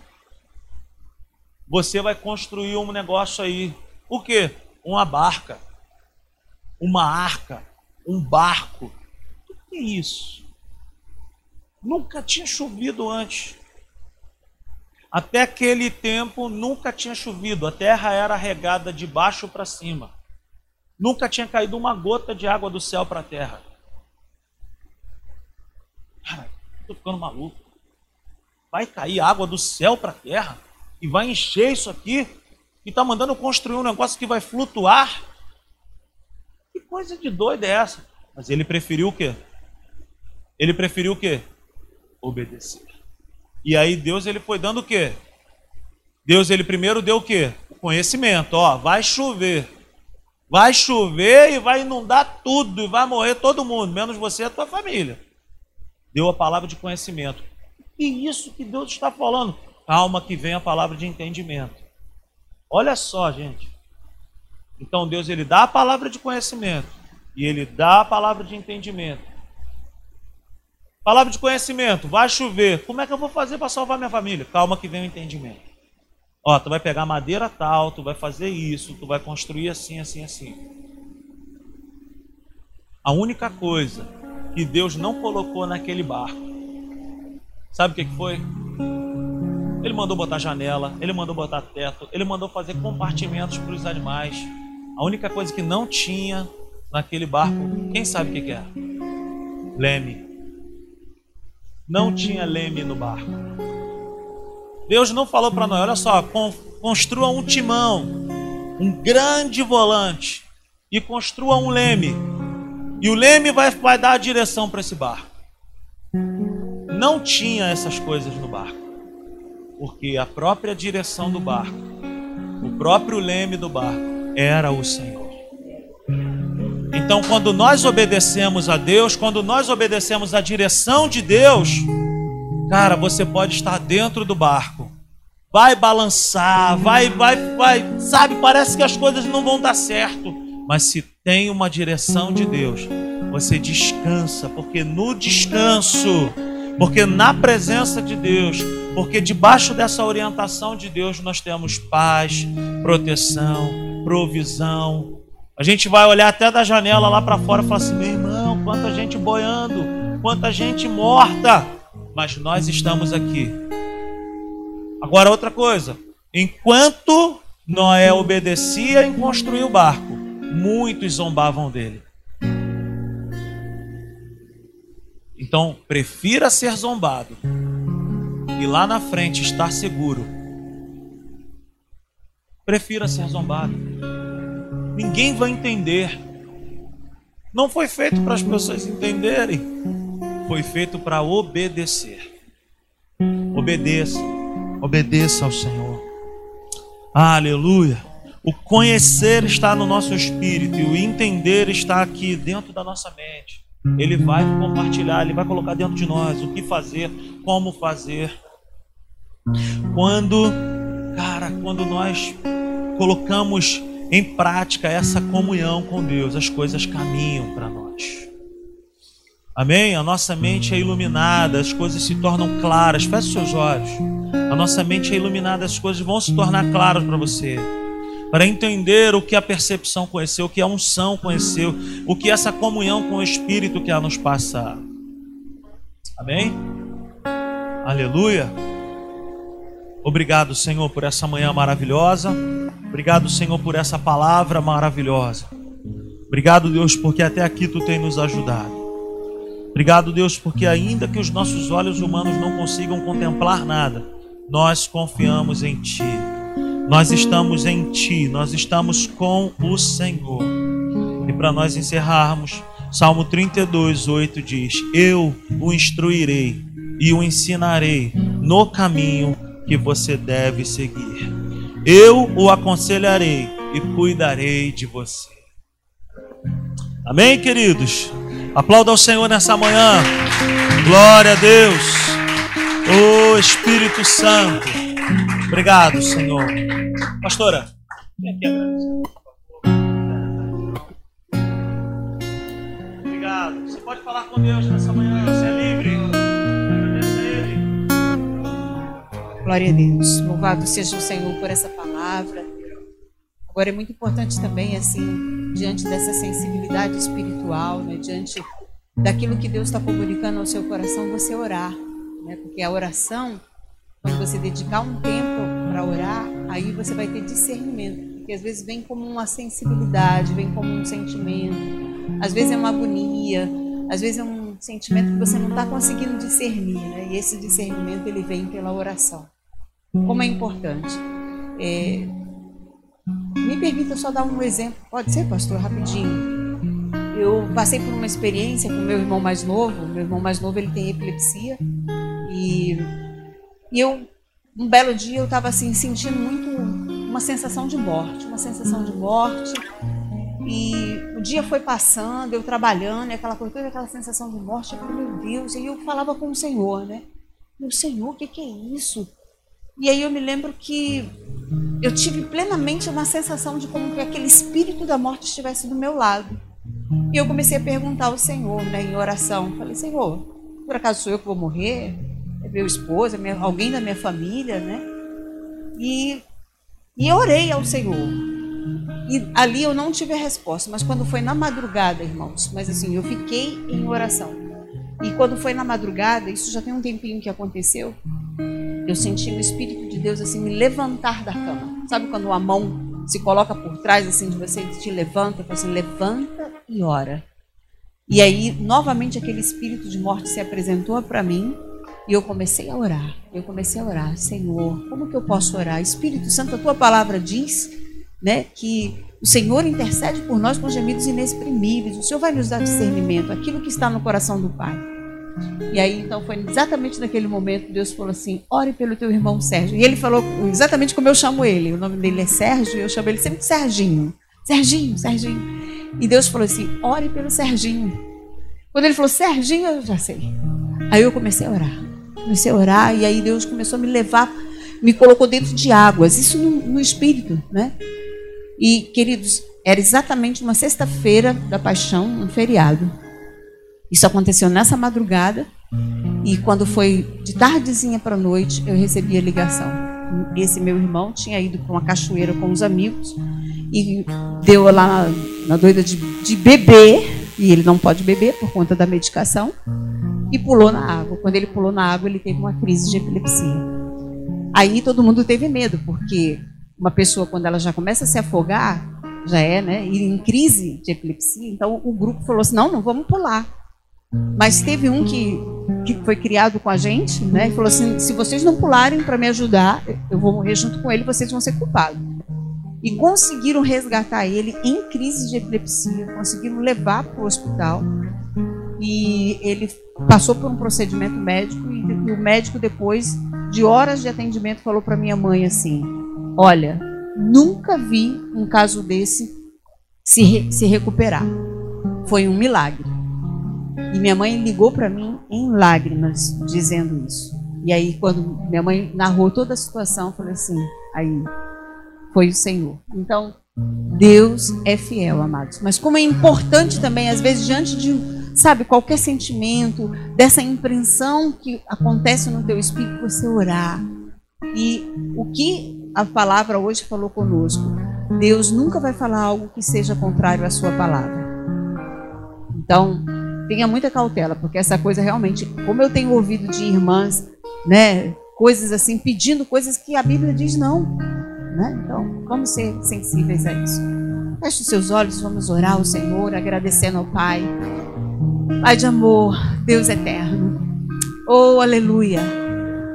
Você vai construir um negócio aí. O quê? Uma barca. Uma arca. Um barco. O que é isso? Nunca tinha chovido antes. Até aquele tempo nunca tinha chovido, a terra era regada de baixo para cima. Nunca tinha caído uma gota de água do céu para a terra. Cara, estou ficando maluco. Vai cair água do céu para a terra e vai encher isso aqui e está mandando construir um negócio que vai flutuar. Que coisa de doida é essa? Mas ele preferiu o quê? Ele preferiu o quê? Obedecer. E aí Deus ele foi dando o quê? Deus ele primeiro deu o quê? O conhecimento, ó, vai chover. Vai chover e vai inundar tudo e vai morrer todo mundo, menos você e a tua família. Deu a palavra de conhecimento. E isso que Deus está falando. Calma que vem a palavra de entendimento. Olha só, gente. Então Deus ele dá a palavra de conhecimento e ele dá a palavra de entendimento. Palavra de conhecimento, vai chover. Como é que eu vou fazer para salvar minha família? Calma que vem o entendimento. Ó, tu vai pegar madeira tal, tu vai fazer isso, tu vai construir assim, assim, assim. A única coisa que Deus não colocou naquele barco, sabe o que, foi? Ele mandou botar janela, ele mandou botar teto, ele mandou fazer compartimentos para os animais. A única coisa que não tinha naquele barco, quem sabe o que, que é? Leme. Não tinha leme no barco. Deus não falou para nós, olha só, construa um timão, um grande volante e construa um leme. E o leme vai, vai dar a direção para esse barco. Não tinha essas coisas no barco, porque a própria direção do barco, o próprio leme do barco, era o Senhor. Então, quando nós obedecemos a Deus, quando nós obedecemos a direção de Deus, cara, você pode estar dentro do barco, vai balançar, vai, vai, vai, sabe? Parece que as coisas não vão dar certo, mas se tem uma direção de Deus, você descansa, porque no descanso, porque na presença de Deus, porque debaixo dessa orientação de Deus nós temos paz, proteção, provisão. A gente vai olhar até da janela lá para fora e falar assim: meu irmão, quanta gente boiando, quanta gente morta, mas nós estamos aqui. Agora, outra coisa: enquanto Noé obedecia em construir o barco, muitos zombavam dele. Então, prefira ser zombado e lá na frente estar seguro prefira ser zombado. Ninguém vai entender. Não foi feito para as pessoas entenderem, foi feito para obedecer. Obedeça, obedeça ao Senhor. Aleluia. O conhecer está no nosso espírito e o entender está aqui dentro da nossa mente. Ele vai compartilhar, ele vai colocar dentro de nós o que fazer, como fazer. Quando, cara, quando nós colocamos em prática essa comunhão com Deus, as coisas caminham para nós. Amém? A nossa mente é iluminada, as coisas se tornam claras. Feche seus olhos. A nossa mente é iluminada, as coisas vão se tornar claras para você. Para entender o que a percepção conheceu, o que a unção conheceu, o que essa comunhão com o Espírito quer nos passar. Amém? Aleluia. Obrigado, Senhor, por essa manhã maravilhosa. Obrigado, Senhor, por essa palavra maravilhosa. Obrigado, Deus, porque até aqui tu tem nos ajudado. Obrigado, Deus, porque ainda que os nossos olhos humanos não consigam contemplar nada, nós confiamos em Ti. Nós estamos em Ti, nós estamos com o Senhor. E para nós encerrarmos, Salmo 32, 8 diz: Eu o instruirei e o ensinarei no caminho que você deve seguir. Eu o aconselharei e cuidarei de você. Amém, queridos? Aplauda ao Senhor nessa manhã. Glória a Deus. Ô oh, Espírito Santo. Obrigado, Senhor. Pastora, Obrigado. Você pode falar com Deus nessa manhã. Você é livre. Glória a Deus. Louvado seja o Senhor por essa palavra. Agora é muito importante também, assim, diante dessa sensibilidade espiritual, né, diante daquilo que Deus está comunicando ao seu coração, você orar, né? Porque a oração, quando você dedicar um tempo para orar, aí você vai ter discernimento, porque às vezes vem como uma sensibilidade, vem como um sentimento, às vezes é uma agonia, às vezes é um sentimento que você não está conseguindo discernir, né? E esse discernimento ele vem pela oração como é importante. É, me permita só dar um exemplo, pode ser, pastor, rapidinho. Eu passei por uma experiência com meu irmão mais novo. Meu irmão mais novo ele tem epilepsia e, e eu um belo dia eu estava assim sentindo muito uma sensação de morte, uma sensação de morte. E o dia foi passando, eu trabalhando, e aquela coisa, aquela sensação de morte. Eu falei, meu Deus, e eu falava com o Senhor, né? Meu Senhor, o que, que é isso? E aí eu me lembro que eu tive plenamente uma sensação de como que aquele espírito da morte estivesse do meu lado. E eu comecei a perguntar ao Senhor, né, em oração. Falei, Senhor, por acaso sou eu que vou morrer? Meu esposo, meu, alguém da minha família, né? E, e orei ao Senhor. E ali eu não tive a resposta, mas quando foi na madrugada, irmãos, mas assim, eu fiquei em oração. E quando foi na madrugada, isso já tem um tempinho que aconteceu, eu senti o Espírito de Deus assim me levantar da cama. Sabe quando uma mão se coloca por trás assim de você e te levanta, fala assim, levanta e ora. E aí, novamente, aquele espírito de morte se apresentou para mim e eu comecei a orar. Eu comecei a orar, Senhor, como que eu posso orar? Espírito Santo, a tua palavra diz, né, que o Senhor intercede por nós com gemidos inexprimíveis. O Senhor vai nos dar discernimento, aquilo que está no coração do Pai. E aí, então, foi exatamente naquele momento Deus falou assim: ore pelo teu irmão Sérgio. E ele falou exatamente como eu chamo ele. O nome dele é Sérgio, e eu chamo ele sempre Serginho. Serginho, Serginho. E Deus falou assim: ore pelo Serginho. Quando ele falou Serginho, eu já sei. Aí eu comecei a orar. Comecei a orar, e aí Deus começou a me levar, me colocou dentro de águas, isso no, no espírito, né? E, queridos, era exatamente uma sexta-feira da paixão, um feriado. Isso aconteceu nessa madrugada e quando foi de tardezinha para noite, eu recebi a ligação. Esse meu irmão tinha ido para uma cachoeira com os amigos e deu lá na, na doida de, de beber, e ele não pode beber por conta da medicação, e pulou na água. Quando ele pulou na água, ele teve uma crise de epilepsia. Aí todo mundo teve medo, porque uma pessoa, quando ela já começa a se afogar, já é, né, em crise de epilepsia, então o grupo falou assim: não, não vamos pular. Mas teve um que, que foi criado com a gente, né? E falou assim: se vocês não pularem para me ajudar, eu vou morrer junto com ele, vocês vão ser culpados. E conseguiram resgatar ele em crise de epilepsia, conseguiram levar para o hospital. E ele passou por um procedimento médico. E, o médico, depois de horas de atendimento, falou para minha mãe assim: Olha, nunca vi um caso desse se, re se recuperar. Foi um milagre. E minha mãe ligou para mim em lágrimas, dizendo isso. E aí, quando minha mãe narrou toda a situação, eu falei assim: aí foi o Senhor. Então, Deus é fiel, amados. Mas como é importante também, às vezes, diante de, sabe, qualquer sentimento, dessa impressão que acontece no teu espírito, você orar. E o que a palavra hoje falou conosco, Deus nunca vai falar algo que seja contrário à sua palavra. Então, tenha muita cautela, porque essa coisa realmente, como eu tenho ouvido de irmãs, né, coisas assim, pedindo coisas que a Bíblia diz não. Né? Então, vamos ser sensíveis a isso. Feche os seus olhos, vamos orar ao Senhor, agradecendo ao Pai. Pai de amor, Deus eterno. Oh, aleluia.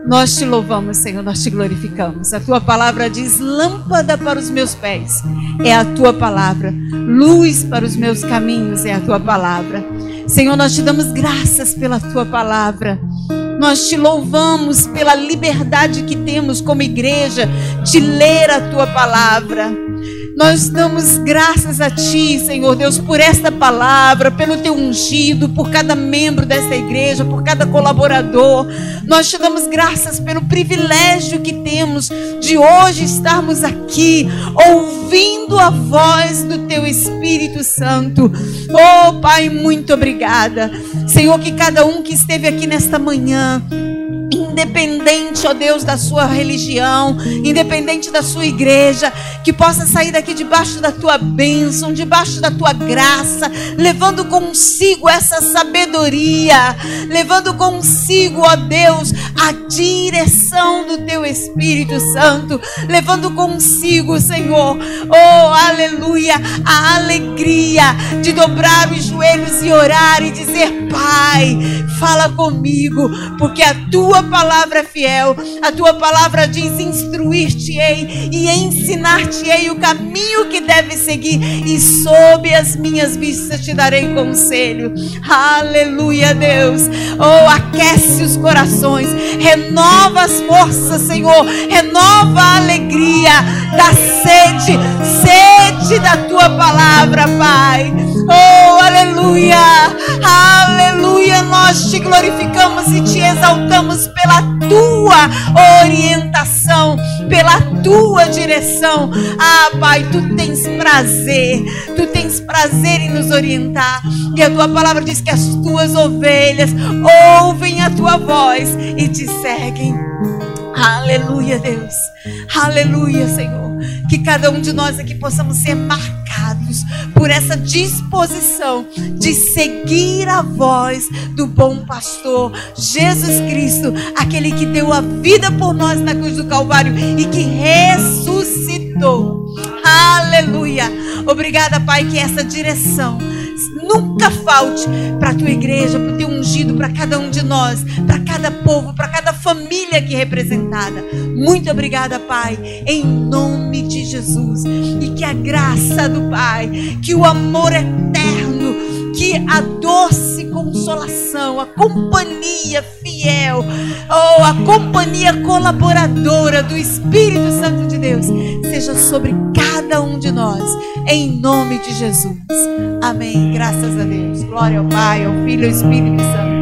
Nós te louvamos, Senhor, nós te glorificamos. A tua palavra diz: lâmpada para os meus pés é a tua palavra, luz para os meus caminhos é a tua palavra. Senhor, nós te damos graças pela tua palavra. Nós te louvamos pela liberdade que temos como igreja de ler a tua palavra. Nós damos graças a Ti, Senhor Deus, por esta palavra, pelo Teu ungido, por cada membro desta igreja, por cada colaborador. Nós te damos graças pelo privilégio que temos de hoje estarmos aqui, ouvindo a voz do Teu Espírito Santo. Oh, Pai, muito obrigada. Senhor, que cada um que esteve aqui nesta manhã, independente, ó Deus, da sua religião, independente da sua igreja, que possa sair daqui debaixo da tua bênção, debaixo da tua graça, levando consigo essa sabedoria, levando consigo, ó Deus, a direção do teu Espírito Santo, levando consigo, Senhor, oh aleluia, a alegria de dobrar os joelhos e orar e dizer: Pai, fala comigo, porque a tua palavra palavra é fiel. A tua palavra diz: instruir-te-ei e ensinar-te-ei o caminho que deve seguir, e sob as minhas vistas te darei conselho. Aleluia, Deus. Oh, aquece os corações, renova as forças, Senhor, renova a alegria da sede, sede da tua palavra, Pai. Oh, aleluia, aleluia. Nós te glorificamos e te exaltamos pela tua orientação, pela tua direção. Ah, Pai, tu tens prazer, tu tens prazer em nos orientar. E a tua palavra diz que as tuas ovelhas ouvem a tua voz e te seguem. Aleluia, Deus. Aleluia, Senhor. Que cada um de nós aqui possamos ser marcados por essa disposição de seguir a voz do bom pastor Jesus Cristo, aquele que deu a vida por nós na cruz do Calvário e que ressuscitou. Aleluia. Obrigada, Pai, que essa direção nunca falte para a tua igreja, para o teu ungido, para cada um de nós, para cada povo, para cada família aqui representada. Muito obrigada, Pai, em nome de Jesus. E que a graça do Pai, que o amor eterno, que a doce consolação, a companhia fiel, ou a companhia colaboradora do Espírito Santo de Deus, seja sobre cada um de nós, em nome de Jesus. Amém. Graças a Deus. Glória ao Pai, ao Filho e ao Espírito Santo.